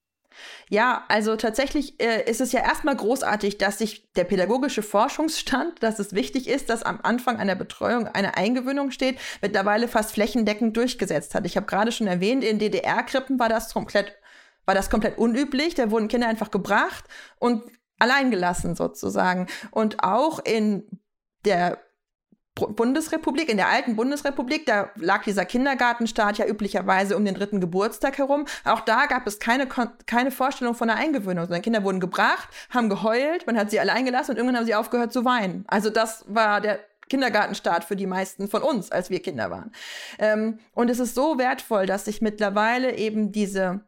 Ja, also tatsächlich äh, ist es ja erstmal großartig, dass sich der pädagogische Forschungsstand, dass es wichtig ist, dass am Anfang einer Betreuung eine Eingewöhnung steht, mittlerweile fast flächendeckend durchgesetzt hat. Ich habe gerade schon erwähnt, in DDR-Krippen war das komplett war das komplett unüblich. Da wurden Kinder einfach gebracht und alleingelassen sozusagen. Und auch in der Bundesrepublik, in der alten Bundesrepublik, da lag dieser Kindergartenstaat ja üblicherweise um den dritten Geburtstag herum. Auch da gab es keine, keine Vorstellung von einer Eingewöhnung, sondern Kinder wurden gebracht, haben geheult, man hat sie allein gelassen und irgendwann haben sie aufgehört zu weinen. Also das war der Kindergartenstaat für die meisten von uns, als wir Kinder waren. Ähm, und es ist so wertvoll, dass sich mittlerweile eben diese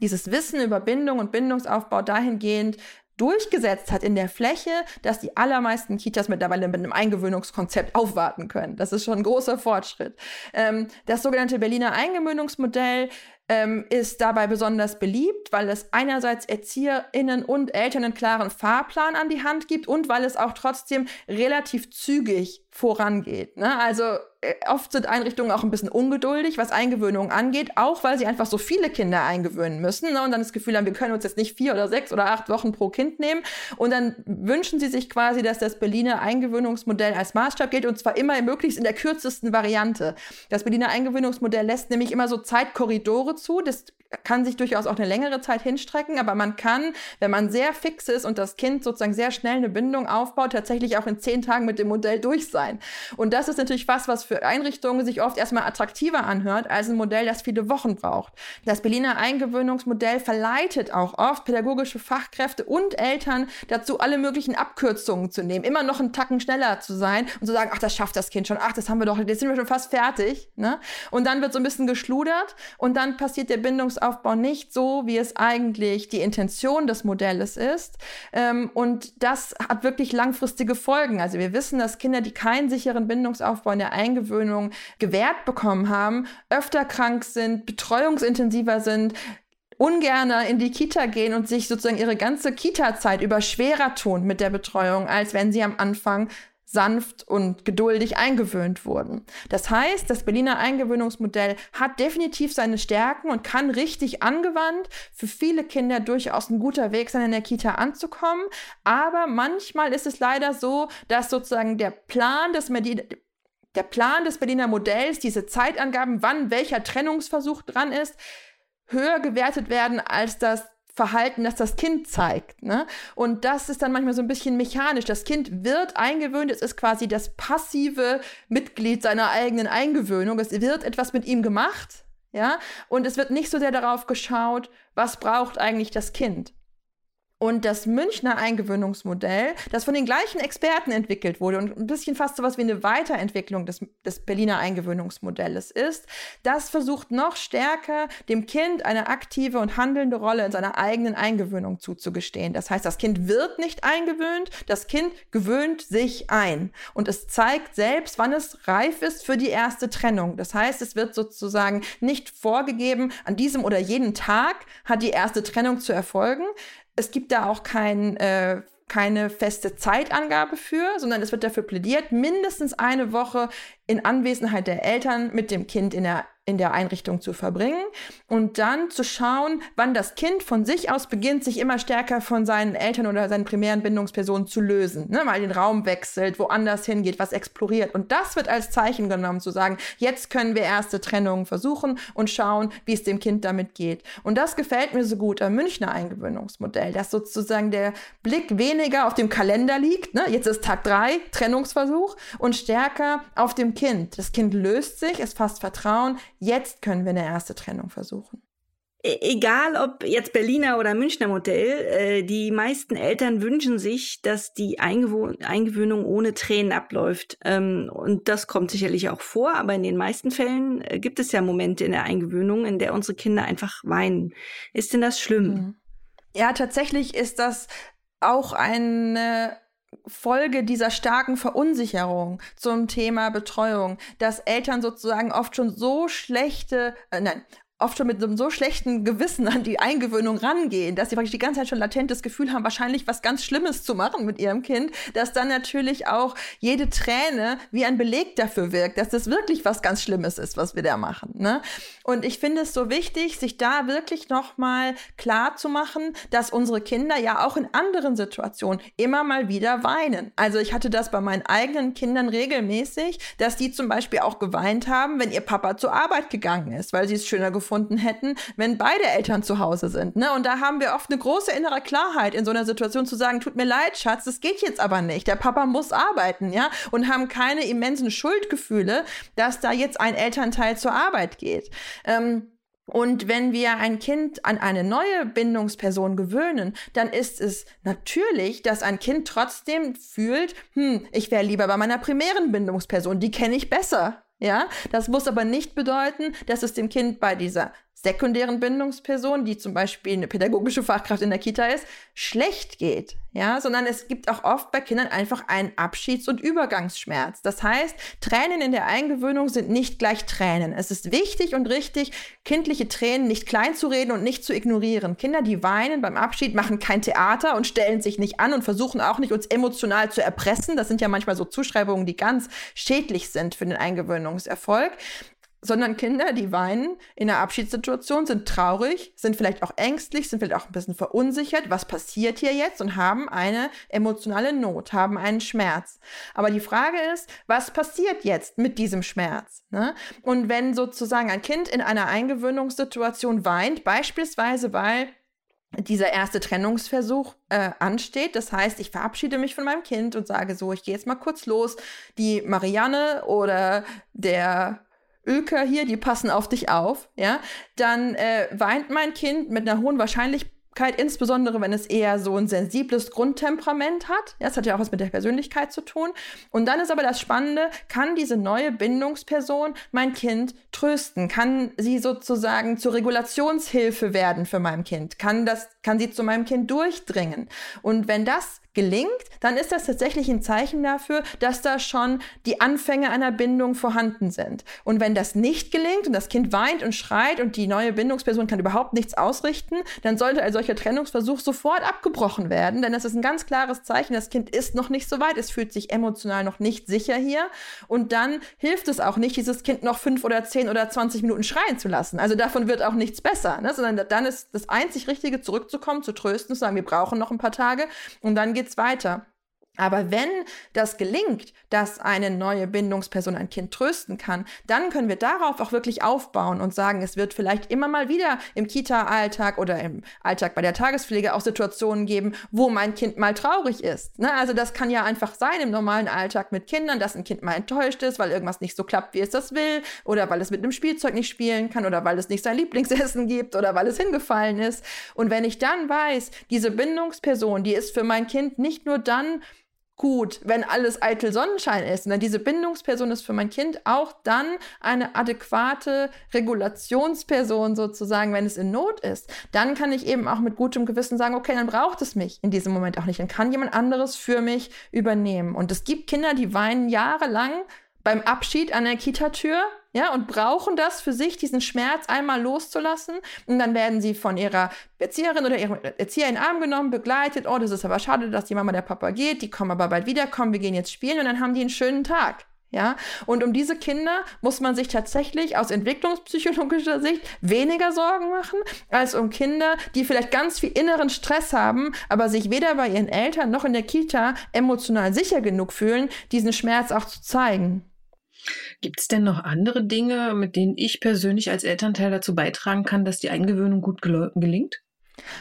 dieses Wissen über Bindung und Bindungsaufbau dahingehend durchgesetzt hat in der Fläche, dass die allermeisten Kitas mittlerweile mit einem Eingewöhnungskonzept aufwarten können. Das ist schon ein großer Fortschritt. Ähm, das sogenannte Berliner Eingewöhnungsmodell ähm, ist dabei besonders beliebt, weil es einerseits ErzieherInnen und Eltern einen klaren Fahrplan an die Hand gibt und weil es auch trotzdem relativ zügig vorangeht. Ne? Also äh, oft sind Einrichtungen auch ein bisschen ungeduldig, was Eingewöhnung angeht, auch weil sie einfach so viele Kinder eingewöhnen müssen ne? und dann das Gefühl haben, wir können uns jetzt nicht vier oder sechs oder acht Wochen pro Kind nehmen. Und dann wünschen sie sich quasi, dass das Berliner Eingewöhnungsmodell als Maßstab gilt und zwar immer möglichst in der kürzesten Variante. Das Berliner Eingewöhnungsmodell lässt nämlich immer so Zeitkorridore zu. Das kann sich durchaus auch eine längere Zeit hinstrecken, aber man kann, wenn man sehr fix ist und das Kind sozusagen sehr schnell eine Bindung aufbaut, tatsächlich auch in zehn Tagen mit dem Modell durch sein. Und das ist natürlich was, was für Einrichtungen sich oft erstmal attraktiver anhört, als ein Modell, das viele Wochen braucht. Das Berliner Eingewöhnungsmodell verleitet auch oft pädagogische Fachkräfte und Eltern dazu, alle möglichen Abkürzungen zu nehmen, immer noch einen Tacken schneller zu sein und zu sagen, ach, das schafft das Kind schon, ach, das haben wir doch, jetzt sind wir schon fast fertig. Ne? Und dann wird so ein bisschen geschludert und dann passiert der Bindungsaufbau Bindungsaufbau nicht so, wie es eigentlich die Intention des Modells ist. Ähm, und das hat wirklich langfristige Folgen. Also wir wissen, dass Kinder, die keinen sicheren Bindungsaufbau in der Eingewöhnung gewährt bekommen haben, öfter krank sind, betreuungsintensiver sind, ungerner in die Kita gehen und sich sozusagen ihre ganze Kita-Zeit über schwerer tun mit der Betreuung, als wenn sie am Anfang sanft und geduldig eingewöhnt wurden. Das heißt, das Berliner Eingewöhnungsmodell hat definitiv seine Stärken und kann richtig angewandt für viele Kinder durchaus ein guter Weg sein, in der Kita anzukommen. Aber manchmal ist es leider so, dass sozusagen der Plan des Medi der Plan des Berliner Modells, diese Zeitangaben, wann welcher Trennungsversuch dran ist, höher gewertet werden als das Verhalten, das das Kind zeigt. Ne? Und das ist dann manchmal so ein bisschen mechanisch. Das Kind wird eingewöhnt, es ist quasi das passive Mitglied seiner eigenen Eingewöhnung. Es wird etwas mit ihm gemacht, ja, und es wird nicht so sehr darauf geschaut, was braucht eigentlich das Kind. Und das Münchner Eingewöhnungsmodell, das von den gleichen Experten entwickelt wurde und ein bisschen fast so was wie eine Weiterentwicklung des, des Berliner Eingewöhnungsmodells ist, das versucht noch stärker dem Kind eine aktive und handelnde Rolle in seiner eigenen Eingewöhnung zuzugestehen. Das heißt, das Kind wird nicht eingewöhnt, das Kind gewöhnt sich ein. Und es zeigt selbst, wann es reif ist für die erste Trennung. Das heißt, es wird sozusagen nicht vorgegeben, an diesem oder jeden Tag hat die erste Trennung zu erfolgen es gibt da auch kein, äh, keine feste Zeitangabe für, sondern es wird dafür plädiert, mindestens eine Woche in Anwesenheit der Eltern mit dem Kind in der in der Einrichtung zu verbringen und dann zu schauen, wann das Kind von sich aus beginnt, sich immer stärker von seinen Eltern oder seinen primären Bindungspersonen zu lösen, ne? mal den Raum wechselt, woanders hingeht, was exploriert. Und das wird als Zeichen genommen, zu sagen, jetzt können wir erste Trennungen versuchen und schauen, wie es dem Kind damit geht. Und das gefällt mir so gut am Münchner Eingewöhnungsmodell, dass sozusagen der Blick weniger auf dem Kalender liegt, ne? jetzt ist Tag drei, Trennungsversuch, und stärker auf dem Kind. Das Kind löst sich, es fasst Vertrauen, Jetzt können wir eine erste Trennung versuchen.
E, egal ob jetzt Berliner oder Münchner Modell, äh, die meisten Eltern wünschen sich, dass die Eingewöhnung ohne Tränen abläuft. Ähm, und das kommt sicherlich auch vor, aber in den meisten Fällen äh, gibt es ja Momente in der Eingewöhnung, in der unsere Kinder einfach weinen. Ist denn das schlimm? Mhm.
Ja, tatsächlich ist das auch eine Folge dieser starken Verunsicherung zum Thema Betreuung, dass Eltern sozusagen oft schon so schlechte, äh, nein, oft schon mit einem so schlechten Gewissen an die Eingewöhnung rangehen, dass sie praktisch die ganze Zeit schon latent das Gefühl haben, wahrscheinlich was ganz Schlimmes zu machen mit ihrem Kind, dass dann natürlich auch jede Träne wie ein Beleg dafür wirkt, dass das wirklich was ganz Schlimmes ist, was wir da machen. Ne? Und ich finde es so wichtig, sich da wirklich nochmal klar zu machen, dass unsere Kinder ja auch in anderen Situationen immer mal wieder weinen. Also ich hatte das bei meinen eigenen Kindern regelmäßig, dass die zum Beispiel auch geweint haben, wenn ihr Papa zur Arbeit gegangen ist, weil sie es schöner gefunden gefunden hätten, wenn beide Eltern zu Hause sind. Ne? Und da haben wir oft eine große innere Klarheit in so einer Situation zu sagen, tut mir leid, Schatz, das geht jetzt aber nicht. Der Papa muss arbeiten, ja, und haben keine immensen Schuldgefühle, dass da jetzt ein Elternteil zur Arbeit geht. Ähm, und wenn wir ein Kind an eine neue Bindungsperson gewöhnen, dann ist es natürlich, dass ein Kind trotzdem fühlt, hm, ich wäre lieber bei meiner primären Bindungsperson, die kenne ich besser. Ja, das muss aber nicht bedeuten, dass es dem Kind bei dieser sekundären Bindungsperson, die zum Beispiel eine pädagogische Fachkraft in der Kita ist, schlecht geht, ja, sondern es gibt auch oft bei Kindern einfach einen Abschieds- und Übergangsschmerz. Das heißt, Tränen in der Eingewöhnung sind nicht gleich Tränen. Es ist wichtig und richtig, kindliche Tränen nicht klein zu reden und nicht zu ignorieren. Kinder, die weinen beim Abschied, machen kein Theater und stellen sich nicht an und versuchen auch nicht, uns emotional zu erpressen. Das sind ja manchmal so Zuschreibungen, die ganz schädlich sind für den Eingewöhnungserfolg sondern Kinder, die weinen in der Abschiedssituation, sind traurig, sind vielleicht auch ängstlich, sind vielleicht auch ein bisschen verunsichert, was passiert hier jetzt und haben eine emotionale Not, haben einen Schmerz. Aber die Frage ist, was passiert jetzt mit diesem Schmerz? Ne? Und wenn sozusagen ein Kind in einer Eingewöhnungssituation weint, beispielsweise weil dieser erste Trennungsversuch äh, ansteht. Das heißt, ich verabschiede mich von meinem Kind und sage so, ich gehe jetzt mal kurz los. Die Marianne oder der Öker hier, die passen auf dich auf, ja, dann äh, weint mein Kind mit einer hohen Wahrscheinlichkeit insbesondere wenn es eher so ein sensibles Grundtemperament hat. Ja, das hat ja auch was mit der Persönlichkeit zu tun. Und dann ist aber das Spannende, kann diese neue Bindungsperson mein Kind trösten? Kann sie sozusagen zur Regulationshilfe werden für mein Kind? Kann das, kann sie zu meinem Kind durchdringen? Und wenn das gelingt, dann ist das tatsächlich ein Zeichen dafür, dass da schon die Anfänge einer Bindung vorhanden sind. Und wenn das nicht gelingt und das Kind weint und schreit und die neue Bindungsperson kann überhaupt nichts ausrichten, dann sollte ein solcher Trennungsversuch sofort abgebrochen werden, denn das ist ein ganz klares Zeichen, das Kind ist noch nicht so weit, es fühlt sich emotional noch nicht sicher hier und dann hilft es auch nicht, dieses Kind noch fünf oder zehn oder zwanzig Minuten schreien zu lassen. Also davon wird auch nichts besser, ne? sondern dann ist das einzig Richtige, zurückzukommen, zu trösten, zu sagen, wir brauchen noch ein paar Tage und dann geht geht's weiter. Aber wenn das gelingt, dass eine neue Bindungsperson ein Kind trösten kann, dann können wir darauf auch wirklich aufbauen und sagen, es wird vielleicht immer mal wieder im Kita-Alltag oder im Alltag bei der Tagespflege auch Situationen geben, wo mein Kind mal traurig ist. Ne? Also das kann ja einfach sein im normalen Alltag mit Kindern, dass ein Kind mal enttäuscht ist, weil irgendwas nicht so klappt, wie es das will, oder weil es mit einem Spielzeug nicht spielen kann, oder weil es nicht sein Lieblingsessen gibt, oder weil es hingefallen ist. Und wenn ich dann weiß, diese Bindungsperson, die ist für mein Kind nicht nur dann gut, wenn alles eitel Sonnenschein ist. Und diese Bindungsperson ist für mein Kind auch dann eine adäquate Regulationsperson sozusagen, wenn es in Not ist. Dann kann ich eben auch mit gutem Gewissen sagen, okay, dann braucht es mich in diesem Moment auch nicht. Dann kann jemand anderes für mich übernehmen. Und es gibt Kinder, die weinen jahrelang beim Abschied an der Kitatür ja, und brauchen das für sich, diesen Schmerz einmal loszulassen. Und dann werden sie von ihrer Erzieherin oder ihrem Erzieher in den Arm genommen, begleitet. Oh, das ist aber schade, dass die Mama der Papa geht. Die kommen aber bald wieder, kommen, wir gehen jetzt spielen und dann haben die einen schönen Tag. Ja, und um diese Kinder muss man sich tatsächlich aus entwicklungspsychologischer Sicht weniger Sorgen machen, als um Kinder, die vielleicht ganz viel inneren Stress haben, aber sich weder bei ihren Eltern noch in der Kita emotional sicher genug fühlen, diesen Schmerz auch zu zeigen.
Gibt es denn noch andere Dinge, mit denen ich persönlich als Elternteil dazu beitragen kann, dass die Eingewöhnung gut gelingt?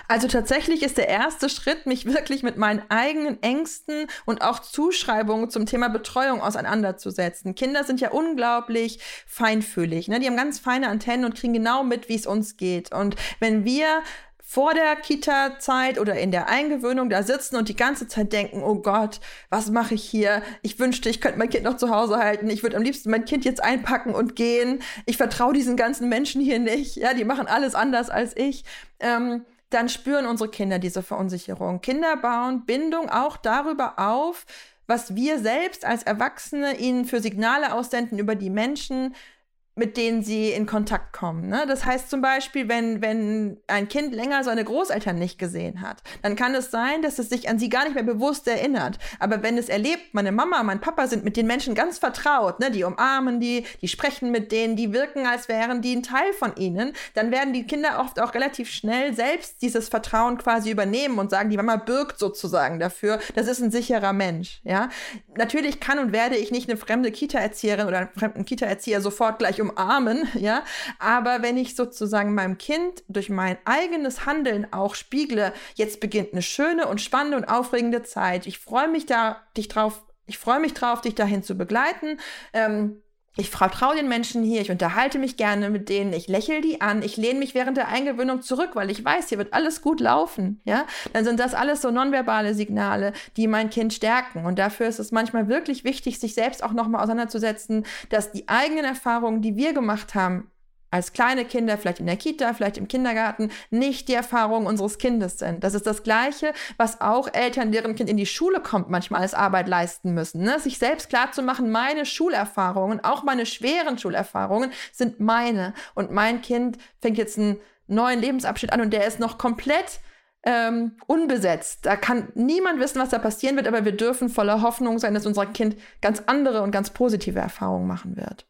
Also tatsächlich ist der erste Schritt, mich wirklich mit meinen eigenen Ängsten und auch Zuschreibungen zum Thema Betreuung auseinanderzusetzen. Kinder sind ja unglaublich feinfühlig. Ne? Die haben ganz feine Antennen und kriegen genau mit, wie es uns geht. Und wenn wir vor der Kita-Zeit oder in der Eingewöhnung da sitzen und die ganze Zeit denken, oh Gott, was mache ich hier? Ich wünschte, ich könnte mein Kind noch zu Hause halten. Ich würde am liebsten mein Kind jetzt einpacken und gehen. Ich vertraue diesen ganzen Menschen hier nicht. Ja, die machen alles anders als ich. Ähm, dann spüren unsere Kinder diese Verunsicherung. Kinder bauen Bindung auch darüber auf, was wir selbst als Erwachsene ihnen für Signale aussenden über die Menschen, mit denen sie in Kontakt kommen. Ne? Das heißt zum Beispiel, wenn, wenn ein Kind länger seine Großeltern nicht gesehen hat, dann kann es sein, dass es sich an sie gar nicht mehr bewusst erinnert. Aber wenn es erlebt, meine Mama, mein Papa sind mit den Menschen ganz vertraut, ne? die umarmen die, die sprechen mit denen, die wirken, als wären die ein Teil von ihnen, dann werden die Kinder oft auch relativ schnell selbst dieses Vertrauen quasi übernehmen und sagen, die Mama birgt sozusagen dafür, das ist ein sicherer Mensch. Ja? Natürlich kann und werde ich nicht eine fremde Kita-Erzieherin oder einen fremden Kita-Erzieher sofort gleich umarmen, ja. Aber wenn ich sozusagen meinem Kind durch mein eigenes Handeln auch spiegle, jetzt beginnt eine schöne und spannende und aufregende Zeit. Ich freue mich da, dich drauf, ich freue mich drauf, dich dahin zu begleiten. Ähm, ich vertraue den Menschen hier, ich unterhalte mich gerne mit denen, ich lächle die an, ich lehne mich während der Eingewöhnung zurück, weil ich weiß, hier wird alles gut laufen, ja? Dann sind das alles so nonverbale Signale, die mein Kind stärken. Und dafür ist es manchmal wirklich wichtig, sich selbst auch nochmal auseinanderzusetzen, dass die eigenen Erfahrungen, die wir gemacht haben, als kleine Kinder, vielleicht in der Kita, vielleicht im Kindergarten, nicht die Erfahrungen unseres Kindes sind. Das ist das Gleiche, was auch Eltern, deren Kind in die Schule kommt, manchmal als Arbeit leisten müssen. Ne? Sich selbst klarzumachen, meine Schulerfahrungen, auch meine schweren Schulerfahrungen, sind meine. Und mein Kind fängt jetzt einen neuen Lebensabschnitt an und der ist noch komplett ähm, unbesetzt. Da kann niemand wissen, was da passieren wird, aber wir dürfen voller Hoffnung sein, dass unser Kind ganz andere und ganz positive Erfahrungen machen wird.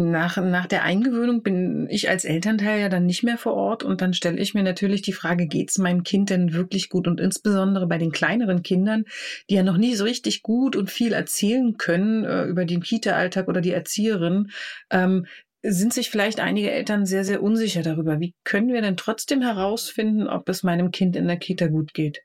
Nach, nach der Eingewöhnung bin ich als Elternteil ja dann nicht mehr vor Ort und dann stelle ich mir natürlich die Frage, geht es meinem Kind denn wirklich gut? Und insbesondere bei den kleineren Kindern, die ja noch nie so richtig gut und viel erzählen können äh, über den Kita-Alltag oder die Erzieherin, ähm, sind sich vielleicht einige Eltern sehr, sehr unsicher darüber. Wie können wir denn trotzdem herausfinden, ob es meinem Kind in der Kita gut geht?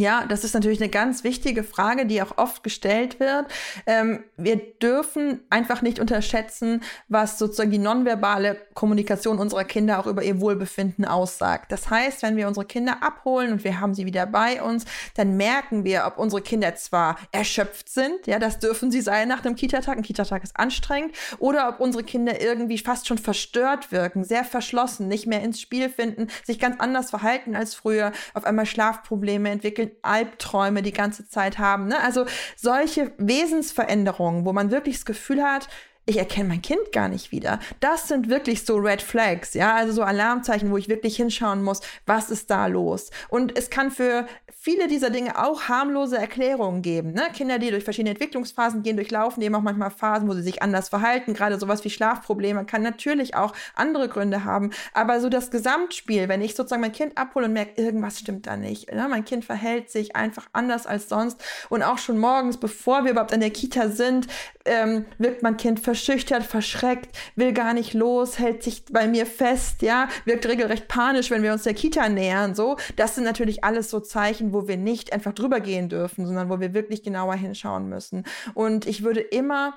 Ja, das ist natürlich eine ganz wichtige Frage, die auch oft gestellt wird. Ähm, wir dürfen einfach nicht unterschätzen, was sozusagen die nonverbale Kommunikation unserer Kinder auch über ihr Wohlbefinden aussagt. Das heißt, wenn wir unsere Kinder abholen und wir haben sie wieder bei uns, dann merken wir, ob unsere Kinder zwar erschöpft sind, ja, das dürfen sie sein nach einem Kita-Tag, ein Kita-Tag ist anstrengend, oder ob unsere Kinder irgendwie fast schon verstört wirken, sehr verschlossen, nicht mehr ins Spiel finden, sich ganz anders verhalten als früher, auf einmal Schlafprobleme entwickeln, Albträume die ganze Zeit haben. Ne? Also solche Wesensveränderungen, wo man wirklich das Gefühl hat, ich erkenne mein Kind gar nicht wieder. Das sind wirklich so Red Flags, ja, also so Alarmzeichen, wo ich wirklich hinschauen muss, was ist da los. Und es kann für viele dieser Dinge auch harmlose Erklärungen geben. Ne? Kinder, die durch verschiedene Entwicklungsphasen gehen, durchlaufen eben auch manchmal Phasen, wo sie sich anders verhalten. Gerade sowas wie Schlafprobleme kann natürlich auch andere Gründe haben. Aber so das Gesamtspiel, wenn ich sozusagen mein Kind abhole und merke, irgendwas stimmt da nicht. Ne? Mein Kind verhält sich einfach anders als sonst. Und auch schon morgens, bevor wir überhaupt in der Kita sind, ähm, wirkt mein Kind verschüchtert, verschreckt, will gar nicht los, hält sich bei mir fest, ja, wirkt regelrecht panisch, wenn wir uns der Kita nähern, so. Das sind natürlich alles so Zeichen, wo wir nicht einfach drüber gehen dürfen, sondern wo wir wirklich genauer hinschauen müssen. Und ich würde immer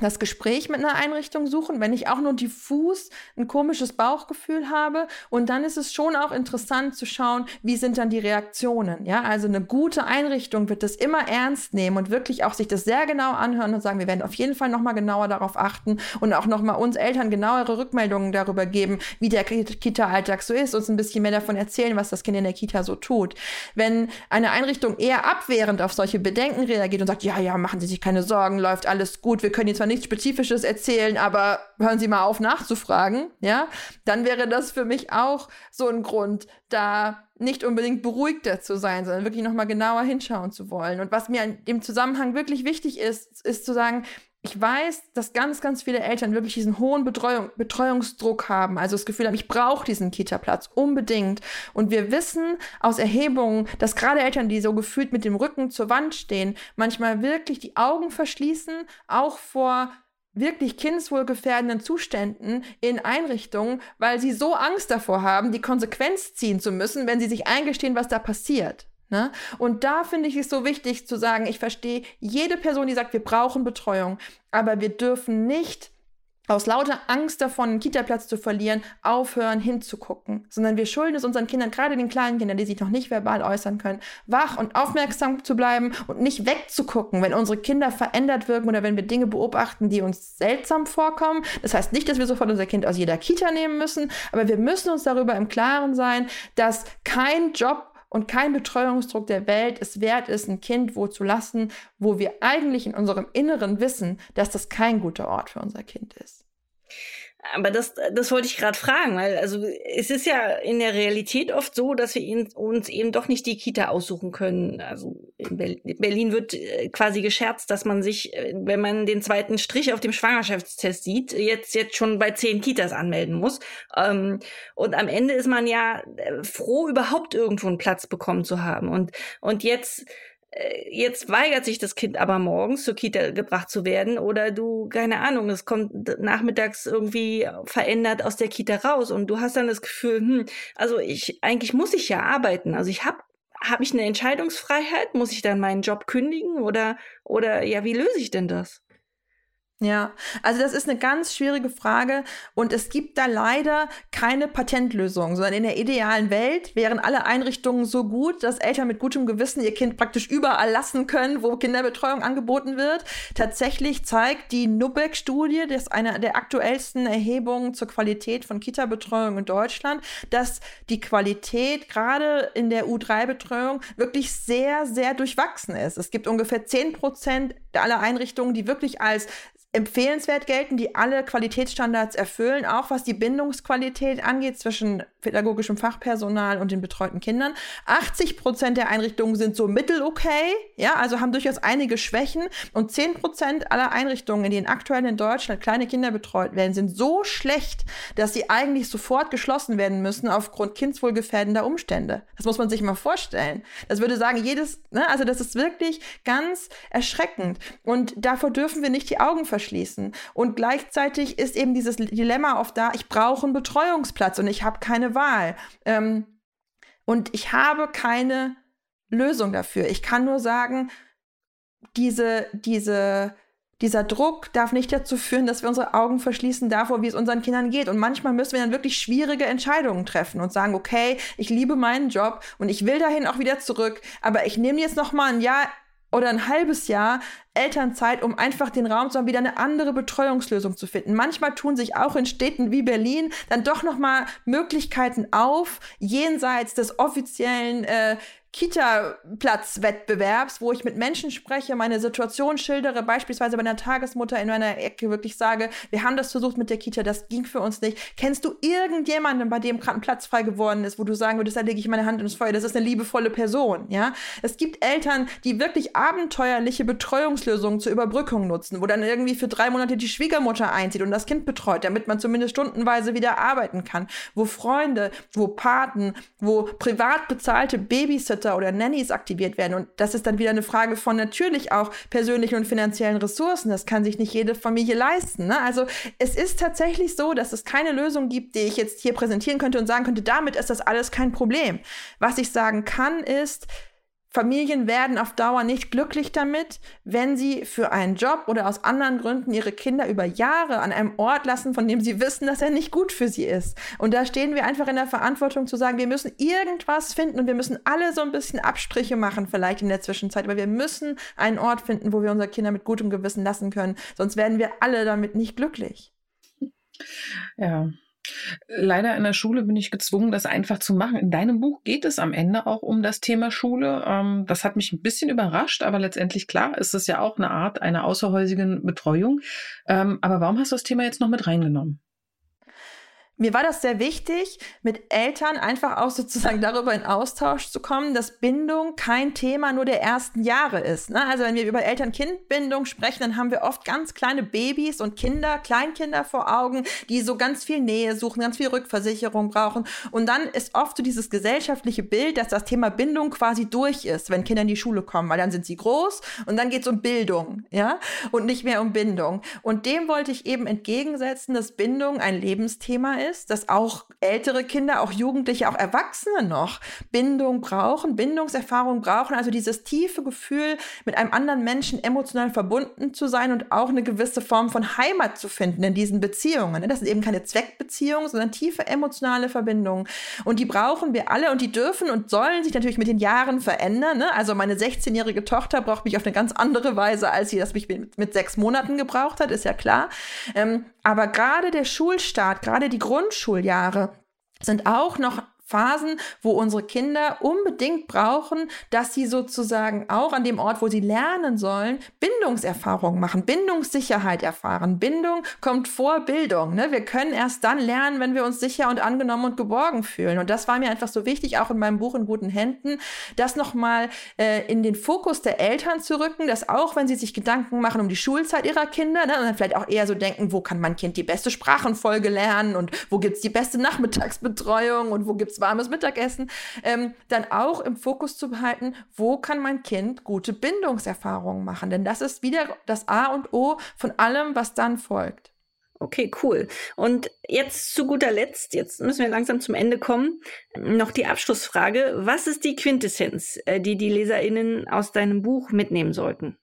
das Gespräch mit einer Einrichtung suchen, wenn ich auch nur diffus ein komisches Bauchgefühl habe. Und dann ist es schon auch interessant zu schauen, wie sind dann die Reaktionen. Ja, also eine gute Einrichtung wird das immer ernst nehmen und wirklich auch sich das sehr genau anhören und sagen, wir werden auf jeden Fall nochmal genauer darauf achten und auch nochmal uns Eltern genauere Rückmeldungen darüber geben, wie der Kita-Alltag so ist, uns ein bisschen mehr davon erzählen, was das Kind in der Kita so tut. Wenn eine Einrichtung eher abwehrend auf solche Bedenken reagiert und sagt, ja, ja, machen Sie sich keine Sorgen, läuft alles gut, wir können jetzt zwar nichts Spezifisches erzählen, aber hören Sie mal auf nachzufragen, ja, dann wäre das für mich auch so ein Grund, da nicht unbedingt beruhigter zu sein, sondern wirklich nochmal genauer hinschauen zu wollen. Und was mir in dem Zusammenhang wirklich wichtig ist, ist zu sagen, ich weiß, dass ganz, ganz viele Eltern wirklich diesen hohen Betreuung, Betreuungsdruck haben, also das Gefühl haben, ich brauche diesen Kita-Platz unbedingt. Und wir wissen aus Erhebungen, dass gerade Eltern, die so gefühlt mit dem Rücken zur Wand stehen, manchmal wirklich die Augen verschließen, auch vor wirklich kindeswohlgefährdenden Zuständen in Einrichtungen, weil sie so Angst davor haben, die Konsequenz ziehen zu müssen, wenn sie sich eingestehen, was da passiert. Ne? Und da finde ich es so wichtig zu sagen, ich verstehe jede Person, die sagt, wir brauchen Betreuung, aber wir dürfen nicht aus lauter Angst davon, einen Kita-Platz zu verlieren, aufhören hinzugucken, sondern wir schulden es unseren Kindern, gerade den kleinen Kindern, die sich noch nicht verbal äußern können, wach und aufmerksam zu bleiben und nicht wegzugucken, wenn unsere Kinder verändert wirken oder wenn wir Dinge beobachten, die uns seltsam vorkommen. Das heißt nicht, dass wir sofort unser Kind aus jeder Kita nehmen müssen, aber wir müssen uns darüber im Klaren sein, dass kein Job und kein Betreuungsdruck der Welt es wert ist, ein Kind wo zu lassen, wo wir eigentlich in unserem Inneren wissen, dass das kein guter Ort für unser Kind ist.
Aber das, das wollte ich gerade fragen, weil also es ist ja in der Realität oft so, dass wir ihn, uns eben doch nicht die Kita aussuchen können. Also in Berlin wird äh, quasi gescherzt, dass man sich, äh, wenn man den zweiten Strich auf dem Schwangerschaftstest sieht, jetzt jetzt schon bei zehn Kitas anmelden muss. Ähm, und am Ende ist man ja äh, froh, überhaupt irgendwo einen Platz bekommen zu haben. Und und jetzt jetzt weigert sich das Kind aber morgens zur Kita gebracht zu werden oder du, keine Ahnung, es kommt nachmittags irgendwie verändert aus der Kita raus und du hast dann das Gefühl, hm, also ich, eigentlich muss ich ja arbeiten. Also ich habe habe ich eine Entscheidungsfreiheit? Muss ich dann meinen Job kündigen oder oder ja, wie löse ich denn das?
Ja, also das ist eine ganz schwierige Frage und es gibt da leider keine Patentlösung, sondern in der idealen Welt wären alle Einrichtungen so gut, dass Eltern mit gutem Gewissen ihr Kind praktisch überall lassen können, wo Kinderbetreuung angeboten wird. Tatsächlich zeigt die Nubeck-Studie, das ist eine der aktuellsten Erhebungen zur Qualität von Kita-Betreuung in Deutschland, dass die Qualität gerade in der U3-Betreuung wirklich sehr, sehr durchwachsen ist. Es gibt ungefähr 10 Prozent aller Einrichtungen, die wirklich als empfehlenswert gelten, die alle Qualitätsstandards erfüllen, auch was die Bindungsqualität angeht zwischen pädagogischem Fachpersonal und den betreuten Kindern. 80 Prozent der Einrichtungen sind so mittel okay, ja, also haben durchaus einige Schwächen und 10 Prozent aller Einrichtungen, in denen aktuell in Deutschland kleine Kinder betreut werden, sind so schlecht, dass sie eigentlich sofort geschlossen werden müssen aufgrund kindswohlgefährdender Umstände. Das muss man sich mal vorstellen. Das würde sagen, jedes, ne, also das ist wirklich ganz erschreckend und davor dürfen wir nicht die Augen verschließen. Und gleichzeitig ist eben dieses Dilemma oft da, ich brauche einen Betreuungsplatz und ich habe keine Wahl. Ähm, und ich habe keine Lösung dafür. Ich kann nur sagen, diese, diese, dieser Druck darf nicht dazu führen, dass wir unsere Augen verschließen davor, wie es unseren Kindern geht. Und manchmal müssen wir dann wirklich schwierige Entscheidungen treffen und sagen, okay, ich liebe meinen Job und ich will dahin auch wieder zurück, aber ich nehme jetzt noch mal ein Jahr oder ein halbes Jahr Elternzeit, um einfach den Raum zu haben, wieder eine andere Betreuungslösung zu finden. Manchmal tun sich auch in Städten wie Berlin dann doch noch mal Möglichkeiten auf, jenseits des offiziellen äh, Kita-Platzwettbewerbs, wo ich mit Menschen spreche, meine Situation schildere, beispielsweise bei einer Tagesmutter in meiner Ecke wirklich sage, wir haben das versucht mit der Kita, das ging für uns nicht. Kennst du irgendjemanden, bei dem gerade ein Platz frei geworden ist, wo du sagen würdest, da lege ich meine Hand ins Feuer, das ist eine liebevolle Person, ja? Es gibt Eltern, die wirklich abenteuerliche Betreuungslösungen zur Überbrückung nutzen, wo dann irgendwie für drei Monate die Schwiegermutter einzieht und das Kind betreut, damit man zumindest stundenweise wieder arbeiten kann, wo Freunde, wo Paten, wo privat bezahlte Babysitter Babysitter oder Nannies aktiviert werden. Und das ist dann wieder eine Frage von natürlich auch persönlichen und finanziellen Ressourcen. Das kann sich nicht jede Familie leisten. Ne? Also es ist tatsächlich so, dass es keine Lösung gibt, die ich jetzt hier präsentieren könnte und sagen könnte, damit ist das alles kein Problem. Was ich sagen kann, ist, Familien werden auf Dauer nicht glücklich damit, wenn sie für einen Job oder aus anderen Gründen ihre Kinder über Jahre an einem Ort lassen, von dem sie wissen, dass er nicht gut für sie ist. Und da stehen wir einfach in der Verantwortung zu sagen, wir müssen irgendwas finden und wir müssen alle so ein bisschen Abstriche machen, vielleicht in der Zwischenzeit, aber wir müssen einen Ort finden, wo wir unsere Kinder mit gutem Gewissen lassen können. Sonst werden wir alle damit nicht glücklich.
Ja, Leider in der Schule bin ich gezwungen, das einfach zu machen. In deinem Buch geht es am Ende auch um das Thema Schule. Ähm, das hat mich ein bisschen überrascht, aber letztendlich klar ist es ja auch eine Art einer außerhäusigen Betreuung. Ähm, aber warum hast du das Thema jetzt noch mit reingenommen?
Mir war das sehr wichtig, mit Eltern einfach auch sozusagen darüber in Austausch zu kommen, dass Bindung kein Thema nur der ersten Jahre ist. Ne? Also wenn wir über Eltern-Kind-Bindung sprechen, dann haben wir oft ganz kleine Babys und Kinder, Kleinkinder vor Augen, die so ganz viel Nähe suchen, ganz viel Rückversicherung brauchen. Und dann ist oft so dieses gesellschaftliche Bild, dass das Thema Bindung quasi durch ist, wenn Kinder in die Schule kommen, weil dann sind sie groß und dann geht es um Bildung, ja, und nicht mehr um Bindung. Und dem wollte ich eben entgegensetzen, dass Bindung ein Lebensthema ist ist, dass auch ältere Kinder, auch Jugendliche, auch Erwachsene noch Bindung brauchen, Bindungserfahrung brauchen, also dieses tiefe Gefühl, mit einem anderen Menschen emotional verbunden zu sein und auch eine gewisse Form von Heimat zu finden in diesen Beziehungen. Das sind eben keine Zweckbeziehungen, sondern tiefe emotionale Verbindungen. Und die brauchen wir alle und die dürfen und sollen sich natürlich mit den Jahren verändern. Ne? Also meine 16-jährige Tochter braucht mich auf eine ganz andere Weise, als sie das mich mit, mit sechs Monaten gebraucht hat, ist ja klar. Aber gerade der Schulstart, gerade die Grundschuljahre sind auch noch Phasen, wo unsere Kinder unbedingt brauchen, dass sie sozusagen auch an dem Ort, wo sie lernen sollen, Bindungserfahrungen machen, Bindungssicherheit erfahren. Bindung kommt vor Bildung. Ne? Wir können erst dann lernen, wenn wir uns sicher und angenommen und geborgen fühlen. Und das war mir einfach so wichtig, auch in meinem Buch in guten Händen, das nochmal äh, in den Fokus der Eltern zu rücken, dass auch wenn sie sich Gedanken machen um die Schulzeit ihrer Kinder, ne, und dann vielleicht auch eher so denken, wo kann mein Kind die beste Sprachenfolge lernen und wo gibt es die beste Nachmittagsbetreuung und wo gibt es warmes Mittagessen, ähm, dann auch im Fokus zu behalten, wo kann mein Kind gute Bindungserfahrungen machen. Denn das ist wieder das A und O von allem, was dann folgt.
Okay, cool. Und jetzt zu guter Letzt, jetzt müssen wir langsam zum Ende kommen, noch die Abschlussfrage. Was ist die Quintessenz, äh, die die Leserinnen aus deinem Buch mitnehmen sollten?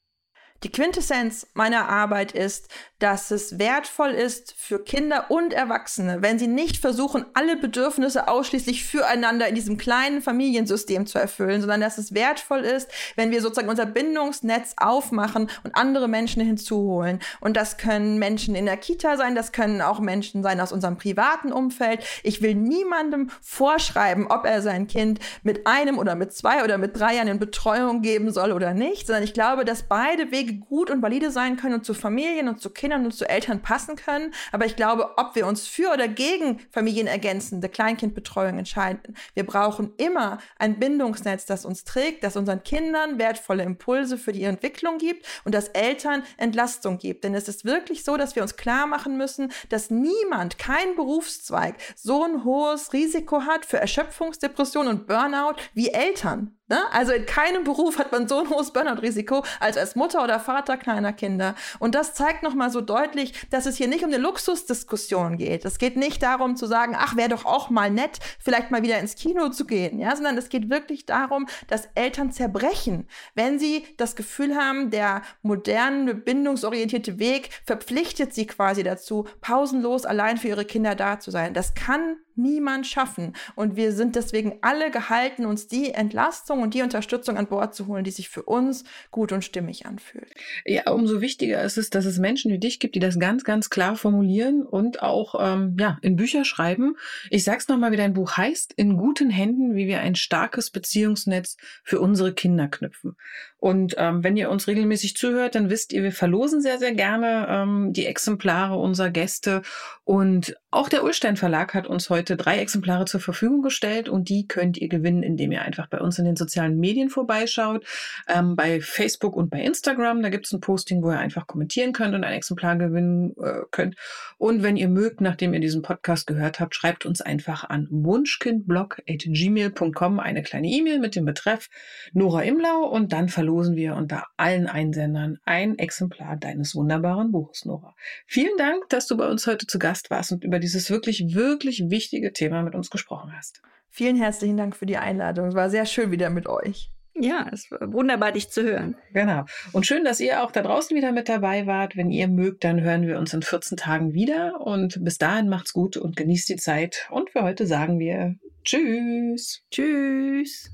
Die Quintessenz meiner Arbeit ist, dass es wertvoll ist für Kinder und Erwachsene, wenn sie nicht versuchen, alle Bedürfnisse ausschließlich füreinander in diesem kleinen Familiensystem zu erfüllen, sondern dass es wertvoll ist, wenn wir sozusagen unser Bindungsnetz aufmachen und andere Menschen hinzuholen. Und das können Menschen in der Kita sein, das können auch Menschen sein aus unserem privaten Umfeld. Ich will niemandem vorschreiben, ob er sein Kind mit einem oder mit zwei oder mit drei Jahren in Betreuung geben soll oder nicht, sondern ich glaube, dass beide Wege gut und valide sein können und zu Familien und zu Kindern Kindern und zu Eltern passen können. Aber ich glaube, ob wir uns für oder gegen familienergänzende Kleinkindbetreuung entscheiden, wir brauchen immer ein Bindungsnetz, das uns trägt, das unseren Kindern wertvolle Impulse für die Entwicklung gibt und das Eltern Entlastung gibt. Denn es ist wirklich so, dass wir uns klar machen müssen, dass niemand, kein Berufszweig so ein hohes Risiko hat für Erschöpfungsdepression und Burnout wie Eltern. Ne? Also in keinem Beruf hat man so ein hohes Burnout-Risiko als als Mutter oder Vater kleiner Kinder. Und das zeigt nochmal so deutlich, dass es hier nicht um eine Luxusdiskussion geht. Es geht nicht darum zu sagen, ach, wäre doch auch mal nett, vielleicht mal wieder ins Kino zu gehen, ja, sondern es geht wirklich darum, dass Eltern zerbrechen, wenn sie das Gefühl haben, der moderne, bindungsorientierte Weg verpflichtet sie quasi dazu, pausenlos allein für ihre Kinder da zu sein. Das kann niemand schaffen. Und wir sind deswegen alle gehalten, uns die Entlastung und die Unterstützung an Bord zu holen, die sich für uns gut und stimmig anfühlt.
Ja, umso wichtiger ist es, dass es Menschen wie dich gibt, die das ganz, ganz klar formulieren und auch ähm, ja, in Bücher schreiben. Ich sag's nochmal, wie dein Buch heißt, in guten Händen, wie wir ein starkes Beziehungsnetz für unsere Kinder knüpfen. Und ähm, wenn ihr uns regelmäßig zuhört, dann wisst ihr, wir verlosen sehr, sehr gerne ähm, die Exemplare unserer Gäste. Und auch der Ulstein Verlag hat uns heute drei Exemplare zur Verfügung gestellt und die könnt ihr gewinnen, indem ihr einfach bei uns in den sozialen Medien vorbeischaut, ähm, bei Facebook und bei Instagram. Da gibt's ein Posting, wo ihr einfach kommentieren könnt und ein Exemplar gewinnen äh, könnt. Und wenn ihr mögt, nachdem ihr diesen Podcast gehört habt, schreibt uns einfach an wunschkindblog.gmail.com eine kleine E-Mail mit dem Betreff Nora Imlau und dann verlosen verlosen wir unter allen Einsendern ein Exemplar deines wunderbaren Buches, Nora. Vielen Dank, dass du bei uns heute zu Gast warst und über dieses wirklich, wirklich wichtige Thema mit uns gesprochen hast.
Vielen herzlichen Dank für die Einladung. Es war sehr schön wieder mit euch.
Ja, es war wunderbar, dich zu hören.
Genau. Und schön, dass ihr auch da draußen wieder mit dabei wart. Wenn ihr mögt, dann hören wir uns in 14 Tagen wieder. Und bis dahin macht's gut und genießt die Zeit. Und für heute sagen wir Tschüss.
Tschüss.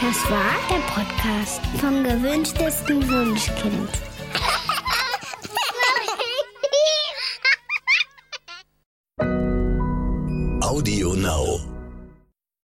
Das war der Podcast vom gewünschtesten Wunschkind. Audio Now.